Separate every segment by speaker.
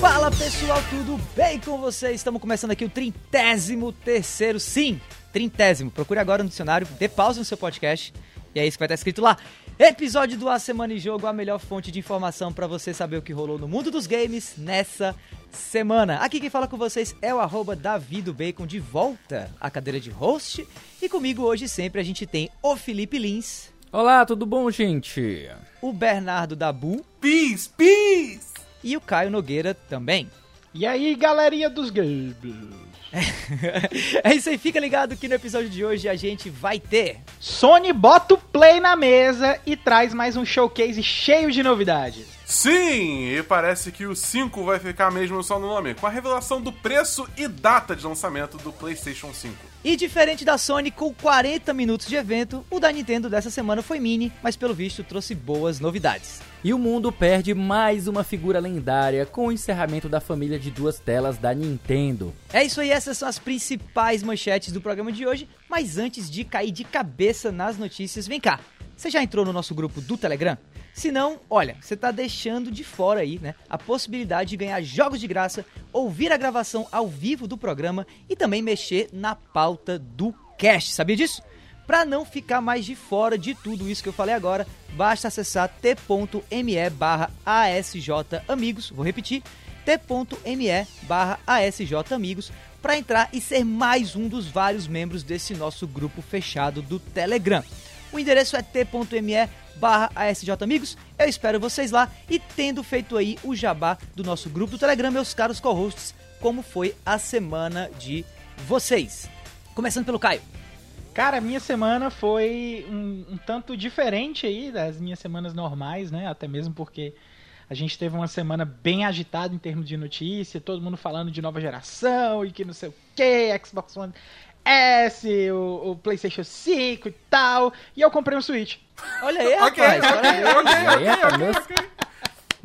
Speaker 1: Fala pessoal, tudo bem com vocês? Estamos começando aqui o trintésimo terceiro, sim, trintésimo. Procure agora no dicionário, dê pausa no seu podcast e é isso que vai estar escrito lá. Episódio do A Semana em Jogo, a melhor fonte de informação para você saber o que rolou no mundo dos games nessa semana. Aqui quem fala com vocês é o arroba Davido Bacon de volta à cadeira de host. E comigo hoje sempre a gente tem o Felipe Lins.
Speaker 2: Olá, tudo bom, gente?
Speaker 1: O Bernardo Dabu.
Speaker 3: Peace, peace!
Speaker 1: E o Caio Nogueira também.
Speaker 4: E aí, galerinha dos games?
Speaker 1: É isso aí, fica ligado que no episódio de hoje a gente vai ter.
Speaker 4: Sony bota o play na mesa e traz mais um showcase cheio de novidades.
Speaker 3: Sim, e parece que o 5 vai ficar mesmo só no nome, com a revelação do preço e data de lançamento do PlayStation 5.
Speaker 1: E diferente da Sony, com 40 minutos de evento, o da Nintendo dessa semana foi mini, mas pelo visto trouxe boas novidades.
Speaker 2: E o mundo perde mais uma figura lendária com o encerramento da família de duas telas da Nintendo.
Speaker 1: É isso aí, essas são as principais manchetes do programa de hoje. Mas antes de cair de cabeça nas notícias, vem cá. Você já entrou no nosso grupo do Telegram? Se não, olha, você está deixando de fora aí, né, a possibilidade de ganhar jogos de graça, ouvir a gravação ao vivo do programa e também mexer na pauta do cast. Sabia disso? Para não ficar mais de fora de tudo isso que eu falei agora, basta acessar t.me barra asjamigos, vou repetir, t.me barra asjamigos para entrar e ser mais um dos vários membros desse nosso grupo fechado do Telegram. O endereço é t.me barra asjamigos. Eu espero vocês lá e tendo feito aí o jabá do nosso grupo do Telegram, meus caros co-hosts, como foi a semana de vocês. Começando pelo Caio.
Speaker 4: Cara, minha semana foi um, um, tanto diferente aí das minhas semanas normais, né? Até mesmo porque a gente teve uma semana bem agitada em termos de notícia, todo mundo falando de nova geração e que não sei o que, Xbox One S, o, o, PlayStation 5 e tal. E eu comprei um Switch.
Speaker 1: Olha aí, rapaz.
Speaker 3: ok, ok, ok, ok.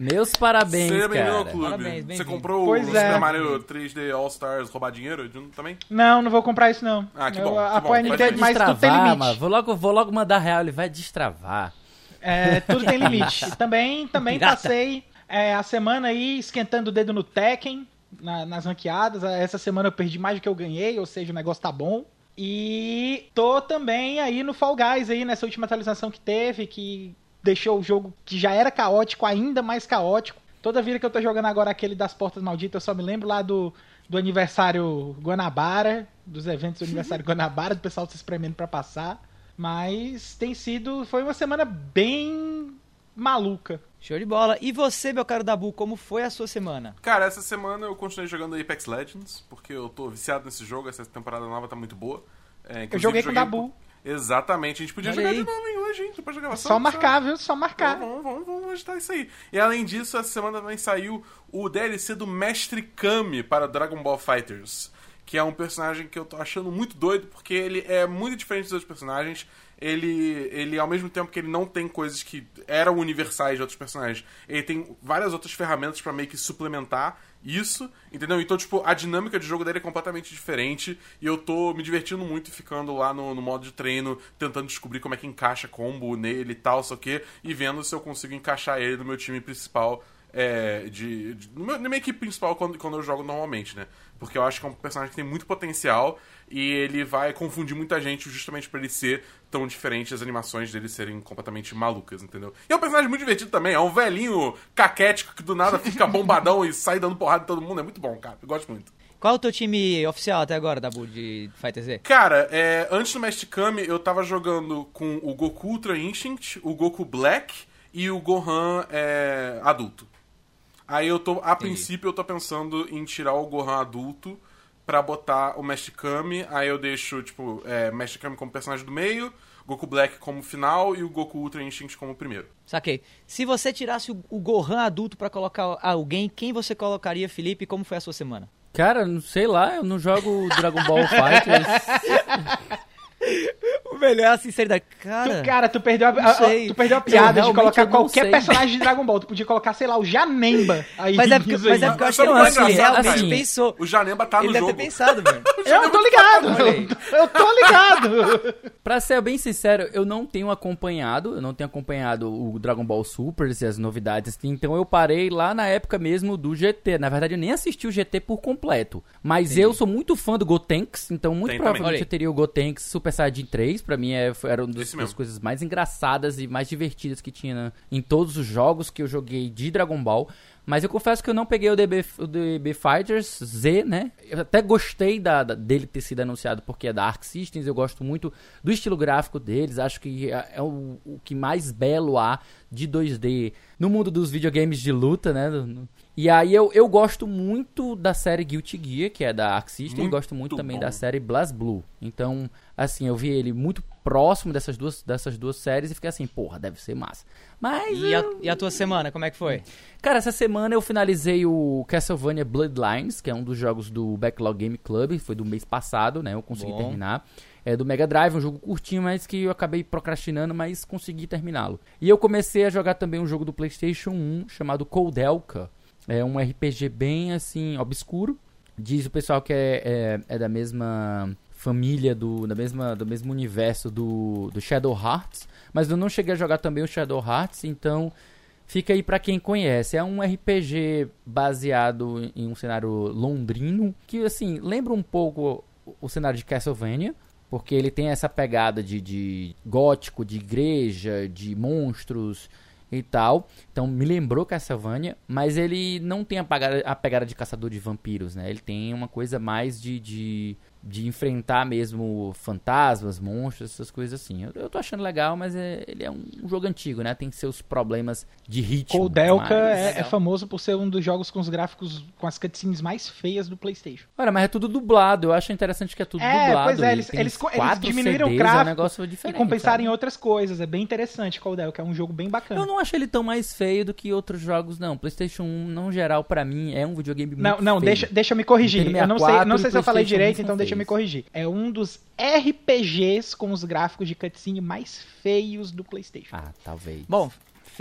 Speaker 2: Meus parabéns,
Speaker 3: Seja
Speaker 2: cara.
Speaker 3: bem-vindo ao clube.
Speaker 1: Parabéns, bem
Speaker 3: Você comprou
Speaker 4: Pois
Speaker 3: o
Speaker 4: é.
Speaker 3: Super Mario 3D All Stars roubar dinheiro também?
Speaker 4: Não, não vou comprar isso não.
Speaker 3: Ah, que
Speaker 4: eu
Speaker 3: bom, que
Speaker 4: apoio a. Nintendo, mas tudo tem limite.
Speaker 2: mano. Vou logo, vou logo mandar real, ele vai destravar.
Speaker 4: É, tudo tem limite. Também, também
Speaker 1: Pirata.
Speaker 4: passei é, a semana aí esquentando o dedo no Tekken, na- nas ranqueadas. Essa semana eu perdi mais do que eu ganhei, ou seja, o negócio tá bom. E tô também aí no Fall Guys aí, nessa última atualização que teve, que deixou o jogo que já era caótico ainda mais caótico. Toda vida que eu tô jogando agora aquele das portas malditas, eu só me lembro lá do, do aniversário Guanabara, dos eventos do aniversário Guanabara, do pessoal se espremendo pra passar. Mas tem sido. Foi uma semana bem maluca.
Speaker 1: Show de bola. E você, meu caro Dabu, como foi a sua semana?
Speaker 3: Cara, essa semana eu continuei jogando Apex Legends, porque eu tô viciado nesse jogo, essa temporada nova tá muito boa. É,
Speaker 4: Eu joguei com o Dabu.
Speaker 3: Exatamente, a gente podia
Speaker 1: Olha
Speaker 3: jogar
Speaker 1: aí.
Speaker 3: de novo hein, hoje, hein? Depois da gravação.
Speaker 4: Só marcar, viu? Só marcar.
Speaker 3: Vamos, vamos, vamos agitar isso aí. E além disso, essa semana também saiu o DLC do Mestre Kami para Dragon Ball Fighters. Que é um personagem que eu tô achando muito doido, porque ele é muito diferente dos outros personagens. Ele, ele, ao mesmo tempo que ele não tem coisas que eram universais de outros personagens, ele tem várias outras ferramentas pra meio que suplementar isso, entendeu? Então, tipo, a dinâmica de jogo dele é completamente diferente e eu tô me divertindo muito ficando lá no, no modo de treino, tentando descobrir como é que encaixa combo nele e tal, só que, e vendo se eu consigo encaixar ele no meu time principal. É, de, de- na minha equipe principal quando, quando eu jogo normalmente, né? Porque eu acho que é um personagem que tem muito potencial e ele vai confundir muita gente justamente por ele ser tão diferente, as animações dele serem completamente malucas, entendeu? E é um personagem muito divertido também, é um velhinho caquético que do nada fica bombadão e sai dando porrada em todo mundo, é muito bom, cara, eu gosto muito.
Speaker 1: Qual é o teu time oficial até agora, Dabu, de Fighter Z?
Speaker 3: Cara, é, antes do Mestre Kami, eu tava jogando com o Goku Ultra Instinct, o Goku Black e o Gohan é, adulto. Aí eu tô, a princípio, eu tô pensando em tirar o Gohan adulto pra botar o Mestre Kami. Aí eu deixo, tipo, é, Mestre Kami como personagem do meio, Goku Black como final e o Goku Ultra Instinct como primeiro.
Speaker 1: Saquei. Se você tirasse o, o Gohan adulto pra colocar alguém, quem você colocaria, Felipe? Como foi a sua semana?
Speaker 2: Cara, não sei lá, eu não jogo Dragon Ball Fighters.
Speaker 1: O melhor é a sinceridade. Cara,
Speaker 4: Tu, cara, tu perdeu a,
Speaker 1: não
Speaker 4: a- tu perdeu a piada de colocar
Speaker 2: não
Speaker 4: qualquer
Speaker 2: sei.
Speaker 4: personagem de Dragon Ball. Tu podia colocar, sei lá, o Janemba. Aí,
Speaker 1: Mas é porque, mas é porque eu acho que
Speaker 3: o
Speaker 1: ele
Speaker 3: que é engraçado,
Speaker 1: realmente
Speaker 2: assim,
Speaker 1: pensou.
Speaker 3: O Janemba tá
Speaker 1: Ele
Speaker 3: no
Speaker 1: deve
Speaker 3: jogo.
Speaker 1: ter pensado, velho.
Speaker 4: Eu tô ligado. Eu tô ligado.
Speaker 2: Pra ser bem sincero, eu não tenho acompanhado, eu não tenho acompanhado o Dragon Ball Super e as novidades, então eu parei lá na época mesmo do GT. Na verdade, eu nem assisti o GT por completo. Mas eu sou muito fã do Gotenks, então muito
Speaker 3: Tem
Speaker 2: provavelmente eu teria o Gotenks Super Saiyajin 3. Pra mim é, foi- era uma das, das coisas mais engraçadas e mais divertidas que tinha na- em todos os jogos que eu joguei de Dragon Ball. Mas eu confesso que eu não peguei o DB, o DB Fighters Z, né? Eu até gostei da, da- dele ter sido anunciado porque é da Arc Systems. Eu gosto muito do estilo gráfico deles. Acho que é, é o, o que mais belo há de 2D no mundo dos videogames de luta, né? E aí eu, eu gosto muito da série Guilty Gear, que é da Arc Systems. E
Speaker 3: Muito
Speaker 2: gosto muito também
Speaker 3: bom.
Speaker 2: da série Blast Blue. Então, assim, eu vi ele muito próximo dessas duas, dessas duas séries e fiquei assim, porra, deve ser massa. Mas
Speaker 1: E a,
Speaker 2: eu-
Speaker 1: e a tua semana, como é que foi?
Speaker 2: Cara, essa semana eu finalizei o Castlevania Bloodlines, que é um dos jogos do Backlog Game Club, foi do mês passado, né? Eu consegui
Speaker 1: Bom.
Speaker 2: terminar. É do Mega Drive, um jogo curtinho, mas que eu acabei procrastinando, mas consegui terminá-lo. E eu comecei a jogar também um jogo do PlayStation 1 chamado Coldelka. É um RPG bem assim, obscuro. Diz o pessoal que é, é, é da mesma família, do, da mesma, do mesmo universo do, do Shadow Hearts. Mas eu não cheguei a jogar também o Shadow Hearts, então Fica aí pra quem conhece. É um RPG baseado em um cenário londrino, que assim, lembra um pouco o- o cenário de Castlevania, porque ele tem essa pegada de, de gótico, de igreja, de monstros e tal. Então me lembrou Castlevania, mas ele não tem a pegada, a pegada de caçador de vampiros, né? Ele tem uma coisa mais de, de, de enfrentar mesmo fantasmas, monstros, essas coisas assim. Eu, eu tô achando legal, mas é- ele é um, um jogo antigo, né? Tem seus problemas de ritmo.
Speaker 4: Coldelka
Speaker 2: mas-
Speaker 4: é, é famoso por ser um dos jogos com os gráficos com as cutscenes mais feias do PlayStation.
Speaker 2: Olha, mas é tudo dublado. Eu acho interessante que é tudo
Speaker 4: É,
Speaker 2: dublado.
Speaker 4: pois é, eles- eles eles diminuíram o
Speaker 2: CDs, É um
Speaker 4: gráfico E compensaram
Speaker 2: sabe?
Speaker 4: em outras coisas. É bem interessante Coldelka, é um jogo bem bacana.
Speaker 2: Eu não acho ele tão mais feio do que outros jogos, não. PlayStation 1, não geral, pra mim, é um videogame muito
Speaker 4: Não, não,
Speaker 2: feio.
Speaker 4: deixa, deixa eu me corrigir. Eu não sei,
Speaker 2: 64
Speaker 4: não sei se eu falei direito, então deixa eu me corrigir. É um dos RPGs com os gráficos de cutscene mais feios do PlayStation.
Speaker 2: Ah, talvez.
Speaker 1: Bom,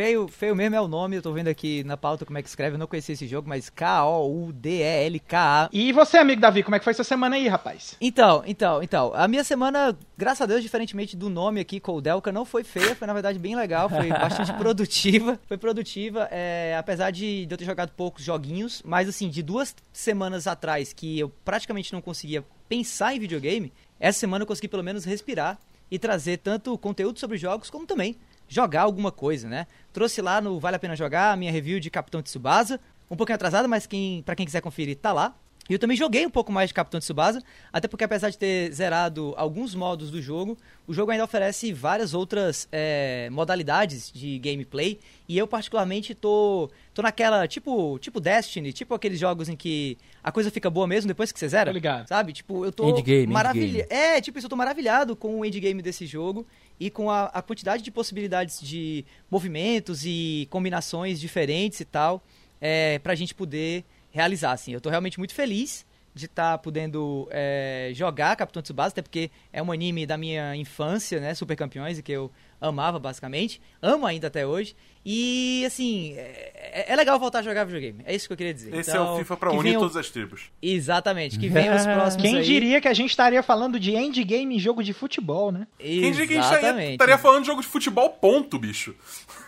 Speaker 1: feio, feio mesmo é o nome, eu tô vendo aqui na pauta como é que escreve, eu não conhecia esse jogo, mas K-O-U-D-E-L-K-A.
Speaker 4: E você, amigo Davi, como é que foi sua semana aí, rapaz?
Speaker 1: Então, então, então, a minha semana, graças a Deus, diferentemente do nome aqui, Coldelka, não foi feia, foi na verdade bem legal, foi bastante produtiva, foi produtiva, é, apesar de, de eu ter jogado poucos joguinhos, mas assim, de duas semanas atrás que eu praticamente não conseguia pensar em videogame, essa semana eu consegui pelo menos respirar e trazer tanto conteúdo sobre jogos como também jogar alguma coisa, né? Trouxe lá no Vale a Pena Jogar a minha review de Capitão Tsubasa, um pouquinho atrasada, mas quem, pra quem quiser conferir, tá lá. E eu também joguei um pouco mais de Capitão Tsubasa, até porque apesar de ter zerado alguns modos do jogo, o jogo ainda oferece várias outras é, modalidades de gameplay, e eu particularmente tô, tô naquela, tipo, tipo Destiny, tipo aqueles jogos em que a coisa fica boa mesmo depois que você zera,
Speaker 4: Tô ligado.
Speaker 1: sabe? Tipo, eu tô
Speaker 2: Endgame,
Speaker 1: maravilha...
Speaker 2: endgame.
Speaker 1: É, tipo, isso, eu tô maravilhado com o endgame desse jogo e com a, a quantidade de possibilidades de movimentos e combinações diferentes e tal, é, pra gente poder realizar, assim. Eu tô realmente muito feliz de estar podendo é, jogar Capitão Tsubasa, até porque é um anime da minha infância, né, Super Campeões, que eu amava, basicamente. Amo ainda até hoje. E, assim, é, é legal voltar a jogar videogame. É isso que eu queria dizer.
Speaker 3: Esse
Speaker 1: Então,
Speaker 3: é o FIFA pra unir
Speaker 1: venham-
Speaker 3: todas as tribos.
Speaker 1: Exatamente, que venham os próximos
Speaker 4: Quem
Speaker 1: aí.
Speaker 4: diria que a gente estaria falando de endgame em jogo de futebol, né?
Speaker 3: Quem diria que a gente estaria,
Speaker 1: Exatamente.
Speaker 3: estaria falando de jogo de futebol, ponto, bicho.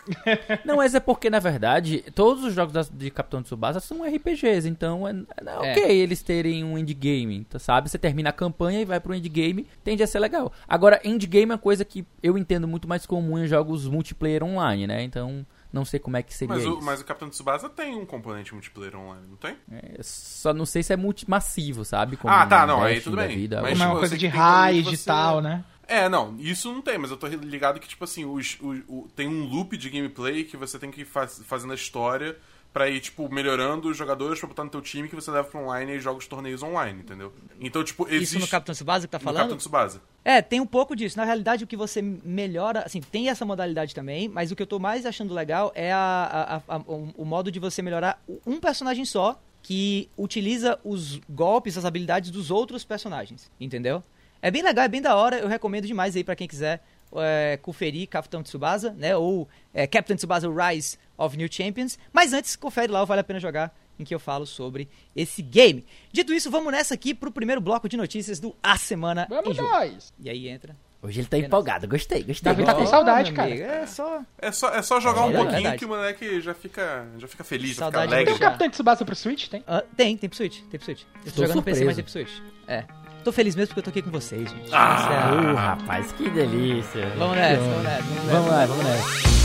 Speaker 2: Não, mas é porque, na verdade, todos os jogos de Capitão Tsubasa são RPGs, então é, é
Speaker 1: É.
Speaker 2: ok eles terem um endgame, tá, sabe? Você termina a campanha e vai pro endgame, tende a ser legal. Agora, endgame é uma coisa que eu entendo muito mais comum em jogos multiplayer online, né? Então, não sei como é que seria
Speaker 3: Mas o,
Speaker 2: isso.
Speaker 3: mas o Capitão Tsubasa tem um componente multiplayer online, não tem?
Speaker 2: É, só não sei se é multimassivo, sabe? Como
Speaker 3: Ah, tá,
Speaker 2: um
Speaker 3: não, aí tudo bem.
Speaker 2: vida,
Speaker 3: Mas,
Speaker 4: Como é
Speaker 3: tipo,
Speaker 4: uma
Speaker 3: eu
Speaker 4: coisa de raid e tal, né?
Speaker 3: É, não, isso não tem, mas eu tô ligado que, tipo assim, os, o, o- tem um loop de gameplay que você tem que ir faz, fazendo a história pra ir, tipo, melhorando os jogadores pra botar no teu time que você leva pra online e joga os torneios online, entendeu? Então, tipo, existe...
Speaker 1: Isso no Capitão Tsubasa que tá
Speaker 3: no
Speaker 1: falando?
Speaker 3: Capitão Tsubasa.
Speaker 1: É, tem um pouco disso. Na realidade, o que você melhora, assim, tem essa modalidade também, mas o que eu tô mais achando legal é a, a- a- o, o modo de você melhorar um personagem só que utiliza os golpes, as habilidades dos outros personagens, entendeu? É bem legal, é bem da hora. Eu recomendo demais aí pra quem quiser é, conferir Capitão Tsubasa, né? Ou é, Captain Tsubasa Rise of New Champions. Mas antes, confere lá, vale a pena jogar, em que eu falo sobre esse game. Dito isso, vamos nessa aqui pro primeiro bloco de notícias do A Semana em
Speaker 4: Vamos
Speaker 1: Jogo.
Speaker 4: nós!
Speaker 1: E aí entra.
Speaker 2: Hoje ele tá empolgado, gostei, gostei.
Speaker 4: Davi tá com saudade, cara.
Speaker 1: amigo, É só...
Speaker 3: É só, é só jogar
Speaker 1: É
Speaker 3: um
Speaker 1: verdade.
Speaker 3: pouquinho
Speaker 1: Verdade.
Speaker 3: que o moleque já fica, já fica feliz, já fica
Speaker 1: Saudade
Speaker 4: Tem
Speaker 3: alegre.
Speaker 4: o
Speaker 1: já.
Speaker 4: Capitão Tsubasa pro Switch? Tem?
Speaker 1: Ah, tem, tem pro Switch, tem pro Switch. Eu tô
Speaker 2: Estou
Speaker 1: jogando no PC,
Speaker 2: surpreso.
Speaker 1: mas tem pro Switch. É. Tô feliz mesmo porque eu tô aqui com vocês, gente.
Speaker 3: Ah!
Speaker 1: É-
Speaker 2: Uh, rapaz, que delícia.
Speaker 1: Vamos nessa, vamos nessa, vamos nessa.
Speaker 2: Vamos lá, vamos nessa.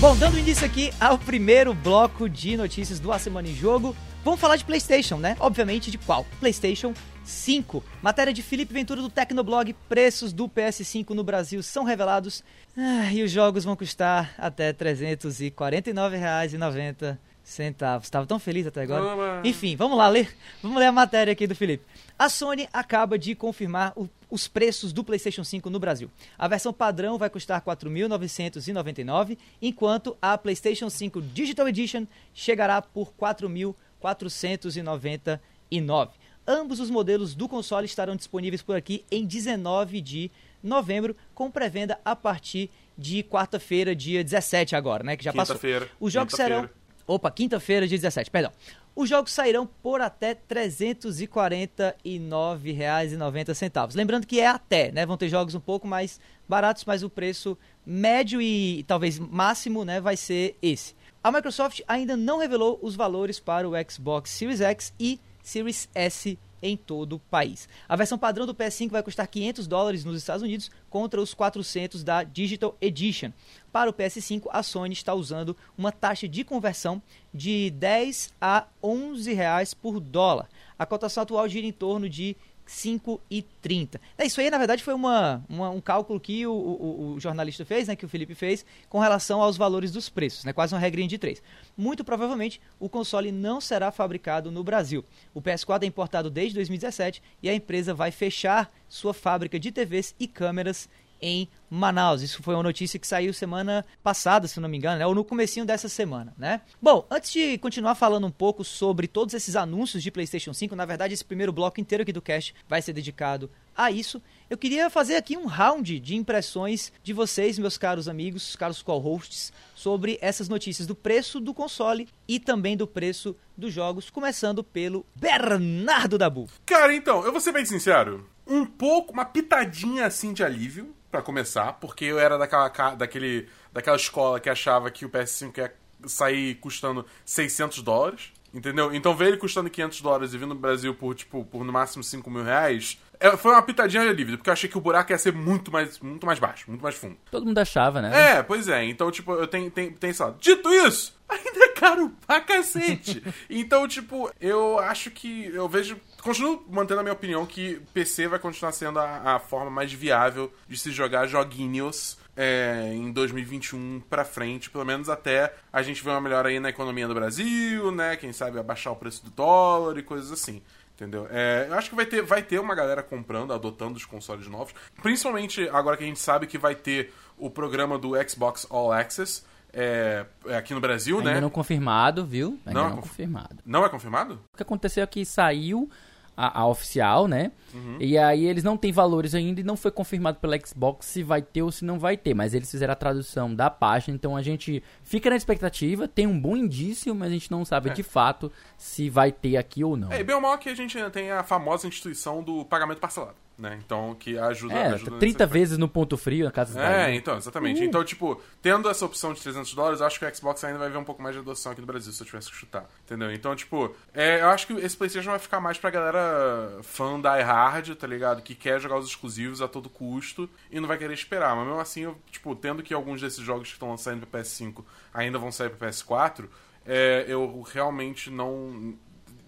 Speaker 1: Bom, dando início aqui ao primeiro bloco de notícias do A Semana em Jogo, vamos falar de PlayStation, né? Obviamente de qual? PlayStation 5. Matéria de Felipe Ventura do Tecnoblog, preços do PS5 no Brasil são revelados ah, e os jogos vão custar até R$ 349,90 centavos. Tava tão feliz até agora. Enfim, vamos lá ler. Vamos ler a matéria aqui do Felipe. A Sony acaba de confirmar o- os preços do PlayStation 5 no Brasil. A versão padrão vai custar R$ 4.999, enquanto a PlayStation 5 Digital Edition chegará por R$ 4.499. Ambos os modelos do console estarão disponíveis por aqui em 19 de novembro, com pré-venda a partir de quarta-feira, dia 17 agora, né? Que já passou.
Speaker 3: Quinta-feira.
Speaker 1: Os jogos serão Opa, quinta-feira, dia 17, perdão. Os jogos sairão por até R$ 349,90. Lembrando que é até, né? Vão ter jogos um pouco mais baratos, mas o preço médio e talvez máximo, né, vai ser esse. A Microsoft ainda não revelou os valores para o Xbox Series X e Series S em todo o país. A versão padrão do PS5 vai custar 500 dólares nos Estados Unidos contra os 400 da Digital Edition. Para o PS5, a Sony está usando uma taxa de conversão de 10 a 11 reais por dólar. A cotação atual gira em torno de 5,30. É, isso aí, na verdade, foi uma, uma- um cálculo que o, o- o jornalista fez, né, que o Felipe fez, com relação aos valores dos preços, né, quase uma regrinha de três. Muito provavelmente, o console não será fabricado no Brasil. O PS4 é importado desde 2017 e a empresa vai fechar sua fábrica de TVs e câmeras em Manaus. Isso foi uma notícia que saiu semana passada, se não me engano, né? ou no comecinho dessa semana, né? Bom, antes de continuar falando um pouco sobre todos esses anúncios de PlayStation 5, na verdade esse primeiro bloco inteiro aqui do cast vai ser dedicado a isso. Eu queria fazer aqui um round de impressões de vocês, meus caros amigos, caros co-hosts, sobre essas notícias do preço do console e também do preço dos jogos, começando pelo Bernardo Dabu.
Speaker 3: Cara, então, eu vou ser bem sincero. Um pouco, uma pitadinha assim de alívio, pra começar, porque eu era daquela, daquele, daquela escola que achava que o PS5 ia sair custando 600 dólares, entendeu? Então ver ele custando 500 dólares e vindo no Brasil por, tipo, por no máximo 5 mil reais, é, foi uma pitadinha de alívio, porque eu achei que o buraco ia ser muito mais, muito mais baixo, muito mais fundo.
Speaker 2: Todo mundo achava, né?
Speaker 3: É, pois é. Então, tipo, eu tenho, tenho, tenho sei lá. Dito isso, caro pra cacete. então, tipo, eu acho que. Eu vejo. Continuo mantendo a minha opinião que PC vai continuar sendo a, a forma mais viável de se jogar joguinhos é, em 2021 pra frente, pelo menos até a gente ver uma melhora aí na economia do Brasil, né? Quem sabe abaixar o preço do dólar e coisas assim. Entendeu? É, eu acho que vai ter, vai ter uma galera comprando, adotando os consoles novos. Principalmente agora que a gente sabe que vai ter o programa do Xbox All Access é, é aqui no Brasil,
Speaker 2: Ainda
Speaker 3: né?
Speaker 2: não confirmado, viu? Ainda
Speaker 3: Não
Speaker 2: não,
Speaker 3: é conf-
Speaker 2: confirmado.
Speaker 3: Não é confirmado?
Speaker 2: O que aconteceu é que saiu a, a oficial, né?
Speaker 3: Uhum.
Speaker 2: E aí eles não têm valores ainda e não foi confirmado pela Xbox se vai ter ou se não vai ter. Mas eles fizeram a tradução da página, então a gente fica na expectativa, tem um bom indício, mas a gente não sabe de fato se vai ter aqui ou não.
Speaker 3: É, e bem ou mal que a gente ainda tem a famosa instituição do pagamento parcelado, né? Então, que ajuda...
Speaker 2: É,
Speaker 3: ajuda
Speaker 2: 30
Speaker 3: nesse aspecto.
Speaker 2: vezes no ponto frio na casa da
Speaker 3: É, então, exatamente. Então, tipo, tendo essa opção de 300 dólares, eu acho que o Xbox ainda vai ver um pouco mais de adoção aqui no Brasil, se eu tivesse que chutar. Entendeu? Então, tipo, é, eu acho que esse PlayStation vai ficar mais pra galera fã da hard, tá ligado? Que quer jogar os exclusivos a todo custo e não vai querer esperar. Mas mesmo assim, eu, tipo, tendo que alguns desses jogos que estão saindo pro PS5 ainda vão sair pro PS4, é, eu realmente não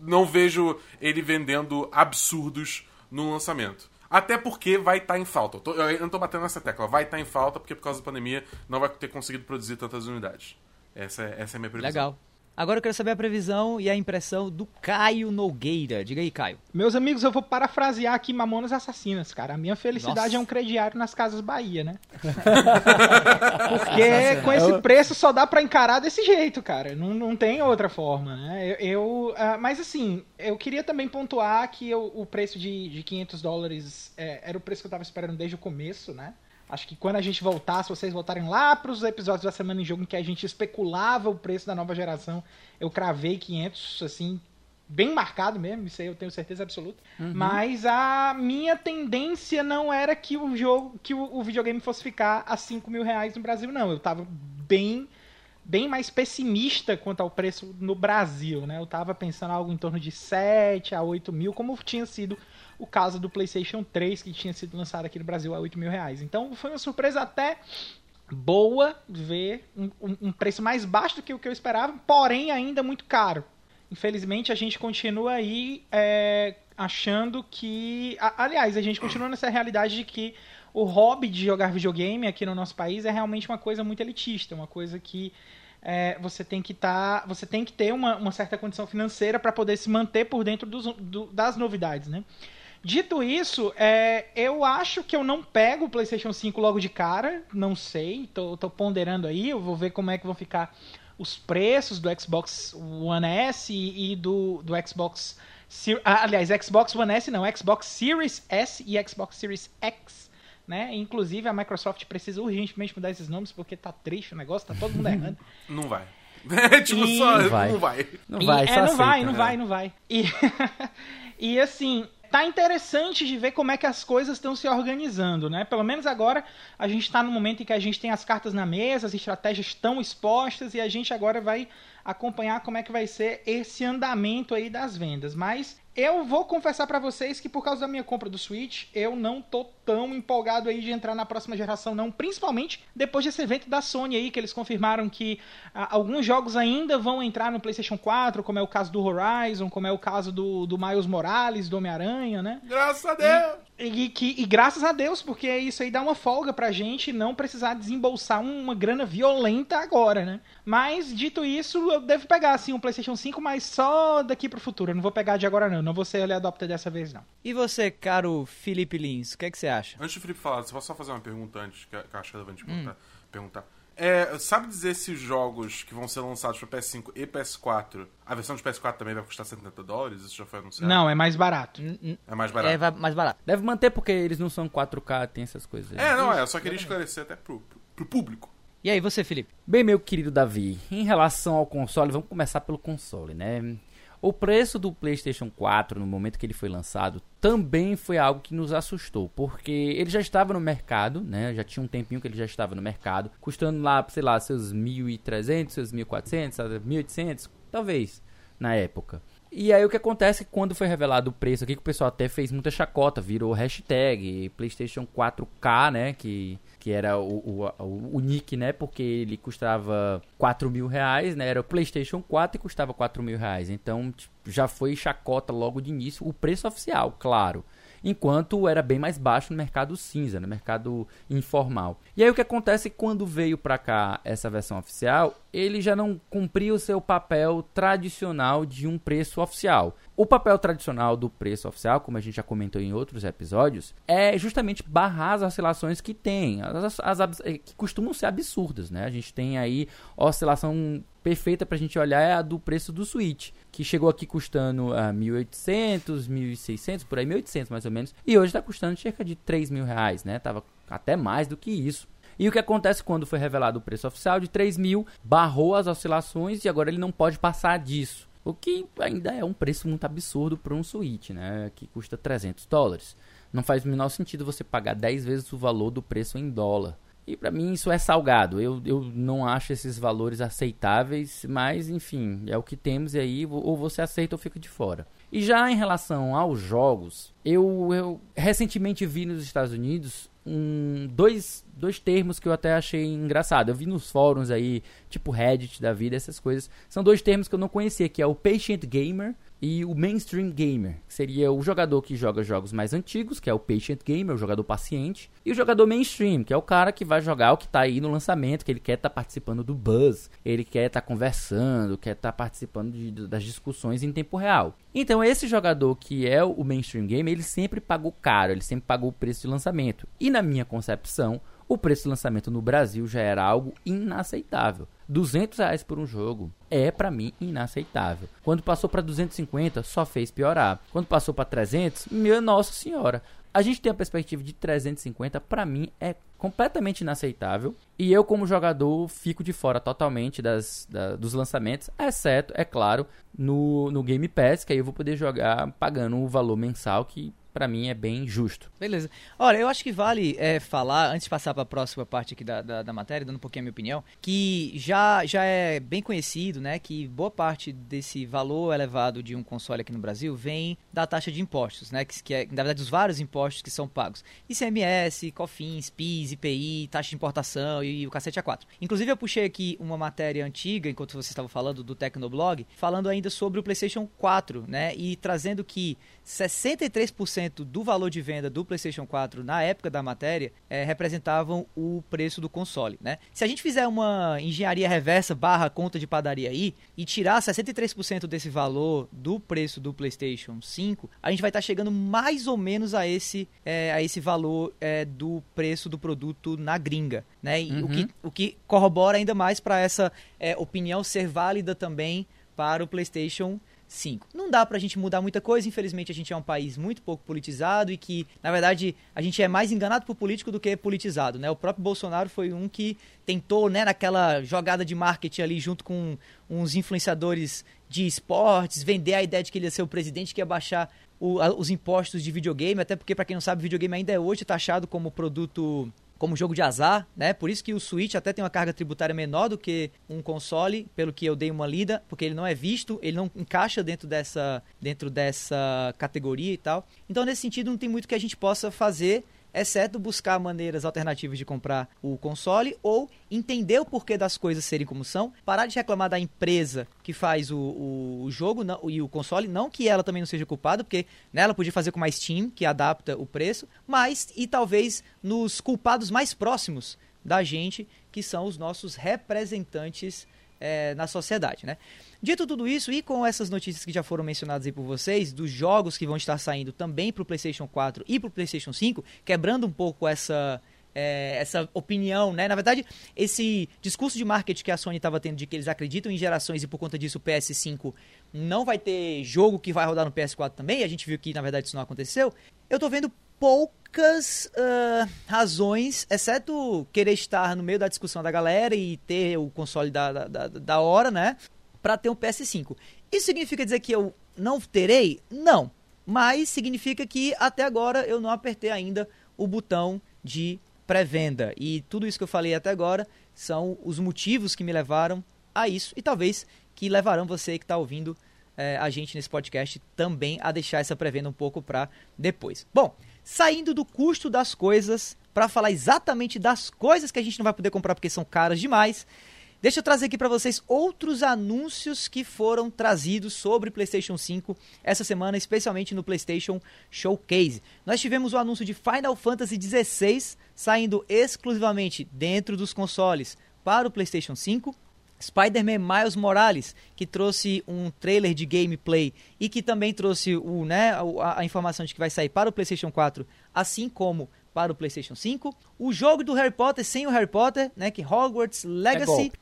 Speaker 3: não vejo ele vendendo absurdos no lançamento. Até porque vai estar em falta. Eu, tô- eu não tô batendo nessa tecla. Vai estar em falta porque por causa da pandemia não vai ter conseguido produzir tantas unidades. Essa é, essa é a minha previsão.
Speaker 1: Legal. Agora eu quero saber a previsão e a impressão do Caio Nogueira. Diga aí, Caio.
Speaker 4: Meus amigos, eu vou parafrasear aqui Mamonas Assassinas, cara. A minha felicidade
Speaker 1: Nossa.
Speaker 4: é um crediário nas Casas Bahia, né? Porque com esse preço só dá pra encarar desse jeito, cara. Não, não tem outra forma, né? Eu, eu, ah, mas assim, eu queria também pontuar que eu- o preço de, de 500 dólares é, era o preço que eu tava esperando desde o começo, né? Acho que quando a gente voltar, se vocês voltarem lá pros episódios da Semana em Jogo em que a gente especulava o preço da nova geração, eu cravei 500, assim, bem marcado mesmo, isso aí eu tenho certeza absoluta. Mas a minha tendência não era que o jogo, que o, o videogame fosse ficar a 5 mil reais no Brasil, não. Eu tava bem, bem mais pessimista quanto ao preço no Brasil, né? Eu tava pensando algo em torno de 7 a 8 mil, como tinha sido o caso do PlayStation 3, que tinha sido lançado aqui no Brasil a 8 mil reais. Então foi uma surpresa até boa ver um, um- preço mais baixo do que o que eu esperava, porém ainda muito caro. Infelizmente a gente continua aí é, achando que. aliás, a gente continua nessa realidade de que o hobby de jogar videogame aqui no nosso país é realmente uma coisa muito elitista, uma coisa que é, você tem que tá, você tem que ter uma, uma certa condição financeira para poder se manter por dentro dos- do- das novidades, né? Dito isso, é, eu acho que eu não pego o PlayStation 5 logo de cara, não sei, tô, tô ponderando aí, eu vou ver como é que vão ficar os preços do Xbox One S e, e do, do Xbox Ser- ah, aliás, Xbox One S não, Xbox Series S e Xbox Series X, né? Inclusive a Microsoft precisa urgentemente mudar esses nomes porque tá triste o negócio, tá todo mundo errando.
Speaker 3: Não vai. Tipo,
Speaker 4: E-
Speaker 3: só
Speaker 2: Não vai.
Speaker 3: não vai.
Speaker 2: Não
Speaker 4: E-
Speaker 2: vai,
Speaker 4: é, não
Speaker 2: aceita.
Speaker 4: vai, não
Speaker 3: É.
Speaker 4: vai, não vai. E, e assim, tá interessante de ver como é que as coisas estão se organizando, né? Pelo menos agora a gente tá no momento em que a gente tem as cartas na mesa, as estratégias estão expostas e a gente agora vai acompanhar como é que vai ser esse andamento aí das vendas. Mas eu vou confessar pra vocês que por causa da minha compra do Switch, eu não tô tão empolgado aí de entrar na próxima geração não, principalmente depois desse evento da Sony aí que eles confirmaram que alguns jogos ainda vão entrar no PlayStation 4, como é o caso do Horizon, como é o caso do, do Miles Morales, do Homem-Aranha, né?
Speaker 3: Graças a Deus.
Speaker 4: E, que, e graças a Deus, porque isso aí dá uma folga pra gente não precisar desembolsar uma grana violenta agora, né? Mas, dito isso, eu devo pegar, assim, um PlayStation 5, mas só daqui pro futuro. Eu não vou pegar de agora, não. Não vou ser early adopter dessa vez, não.
Speaker 1: E você, caro Felipe Lins, o que é que você acha?
Speaker 3: Antes do Felipe falar, você pode só fazer uma pergunta antes, que eu que eu acho relevante
Speaker 4: Hum.
Speaker 3: perguntar. perguntar. É, sabe dizer se os jogos que vão ser lançados para PS5 e PS4, a versão de PS4 também vai custar 70 dólares? Isso já foi anunciado?
Speaker 4: Não, é mais barato.
Speaker 3: É mais barato.
Speaker 1: É mais barato.
Speaker 2: Deve manter porque eles não são 4K, tem essas coisas. aí.
Speaker 3: É, não, é. Eu só queria esclarecer até pro, pro público.
Speaker 1: E aí, você, Felipe?
Speaker 2: Bem, meu querido Davi, em relação ao console, vamos começar pelo console, né? O preço do PlayStation 4 no momento que ele foi lançado também foi algo que nos assustou, porque ele já estava no mercado, né? Já tinha um tempinho que ele já estava no mercado, custando lá, sei lá, seus 1.300, seus 1.400, sabe, 1.800, talvez, na época. E aí o que acontece é que quando foi revelado o preço aqui, que o pessoal até fez muita chacota, virou hashtag PlayStation 4K, né? Que, que era o, o, o, nick, né? Porque ele custava 4 mil reais, né? Era o PlayStation 4 e custava 4 mil reais. Então tipo, já foi chacota logo de início. O preço oficial, claro. Enquanto era bem mais baixo no mercado cinza, no mercado informal. E aí o que acontece quando veio pra cá essa versão oficial, ele já não cumpria o seu papel tradicional de um preço oficial. O papel tradicional do preço oficial, como a gente já comentou em outros episódios, é justamente barrar as oscilações que tem, as, as, abs- eh, que costumam ser absurdas, né? A gente tem aí oscilação perfeita pra gente olhar é a do preço do Switch, que chegou aqui custando a 1.800, 1.600, por aí 1.800 mais ou menos, e hoje tá custando cerca de 3 mil reais, né? Tava até mais do que isso. E o que acontece quando foi revelado o preço oficial de 3 mil, barrou as oscilações e agora ele não pode passar disso. O que ainda é um preço muito absurdo para um Switch, né? Que custa 300 dólares. Não faz o menor sentido você pagar 10 vezes o valor do preço em dólar. E para mim isso é salgado. Eu, eu não acho esses valores aceitáveis, mas enfim, é o que temos e aí ou você aceita ou fica de fora. E já em relação aos jogos, eu, eu recentemente vi nos Estados Unidos um, dois, dois termos que eu até achei engraçado. Eu vi nos fóruns aí, tipo Reddit da vida, essas coisas. São dois termos que eu não conhecia, que é o Patient Gamer e o mainstream gamer, que seria o jogador que joga jogos mais antigos, que é o patient gamer, o jogador paciente, e o jogador mainstream, que é o cara que vai jogar o que está aí no lançamento, que ele quer estar tá participando do buzz, ele quer estar tá conversando, quer estar tá participando de, das discussões em tempo real. Então esse jogador que é o mainstream gamer, ele sempre pagou caro, ele sempre pagou o preço de lançamento. E na minha concepção, o preço de lançamento no Brasil já era algo inaceitável. 200 reais por um jogo é para mim inaceitável. Quando passou para 250, só fez piorar. Quando passou para 300, minha nossa senhora. A gente tem a perspectiva de 350, para mim é completamente inaceitável. E eu, como jogador, fico de fora totalmente das, da, dos lançamentos, exceto, é claro, no, no Game Pass, que aí eu vou poder jogar pagando o valor mensal que para mim é bem justo.
Speaker 1: Beleza. Olha, eu acho que vale é, falar, antes de passar para a próxima parte aqui da, da, da, matéria, dando um pouquinho a minha opinião, que já, já é bem conhecido, né, que boa parte desse valor elevado de um console aqui no Brasil vem da taxa de impostos, né, que, que é, na verdade, os vários impostos que são pagos. ICMS, COFINS, PIS, IPI, taxa de importação e o cacete A4. Inclusive, eu puxei aqui uma matéria antiga, enquanto você estava falando do Tecnoblog, falando ainda sobre o PlayStation 4, né, e trazendo que 63% do valor de venda do PlayStation 4 na época da matéria é, representavam o preço do console, né? Se a gente fizer uma engenharia reversa barra conta de padaria aí e tirar 63% desse valor do preço do PlayStation 5, a gente vai estar tá chegando mais ou menos a esse, é, a esse valor é, do preço do produto na gringa, né? Uhum. O, que, o que corrobora ainda mais para essa opinião ser válida também para o PlayStation 5. Não dá pra gente mudar muita coisa, infelizmente a gente é um país muito pouco politizado e que, na verdade, a gente é mais enganado por político do que politizado, né? O próprio Bolsonaro foi um que tentou, né, naquela jogada de marketing ali junto com uns influenciadores de esportes, vender a ideia de que ele ia ser o presidente que ia baixar o, a, os impostos de videogame, até porque, para quem não sabe, videogame ainda é hoje taxado como produto como jogo de azar, né? Por isso que o Switch até tem uma carga tributária menor do que um console, pelo que eu dei uma lida, porque ele não é visto, ele não encaixa dentro dessa, dentro dessa categoria e tal. Então, nesse sentido, não tem muito que a gente possa fazer exceto buscar maneiras alternativas de comprar o console ou entender o porquê das coisas serem como são, parar de reclamar da empresa que faz o, o, o jogo não, e o console, não que ela também não seja culpada, porque né, podia fazer com mais Steam, que adapta o preço, mas e talvez nos culpados mais próximos da gente, que são os nossos representantes é, na sociedade, né? Dito tudo isso, e com essas notícias que já foram mencionadas aí por vocês, dos jogos que vão estar saindo também para o PlayStation 4 e para o PlayStation 5, quebrando um pouco essa, é, essa opinião, né? Na verdade, esse discurso de marketing que a Sony estava tendo de que eles acreditam em gerações e por conta disso o PS5 não vai ter jogo que vai rodar no PS4 também, a gente viu que na verdade isso não aconteceu. Eu tô vendo uh, razões, exceto querer estar no meio da discussão da galera e ter o console da, da, da hora, né? para ter um PS5. Isso significa dizer que eu não terei? Não. Mas significa que até agora eu não apertei ainda o botão de pré-venda. E tudo isso que eu falei até agora são os motivos que me levaram a isso e talvez que levarão você que está ouvindo é, a gente nesse podcast também a deixar essa pré-venda um pouco para depois. Bom, saindo do custo das coisas para falar exatamente das coisas que a gente não vai poder comprar porque são caras demais. Deixa eu trazer aqui para vocês outros anúncios que foram trazidos sobre PlayStation 5 essa semana, especialmente no PlayStation Showcase. Nós tivemos o anúncio de Final Fantasy XVI saindo exclusivamente dentro dos consoles para o PlayStation 5. Spider-Man Miles Morales, que trouxe um trailer de gameplay e que também trouxe o, né, a, a informação de que vai sair para o PlayStation 4, assim como para o PlayStation 5. O jogo do Harry Potter sem o Harry Potter, né? Que Hogwarts Legacy.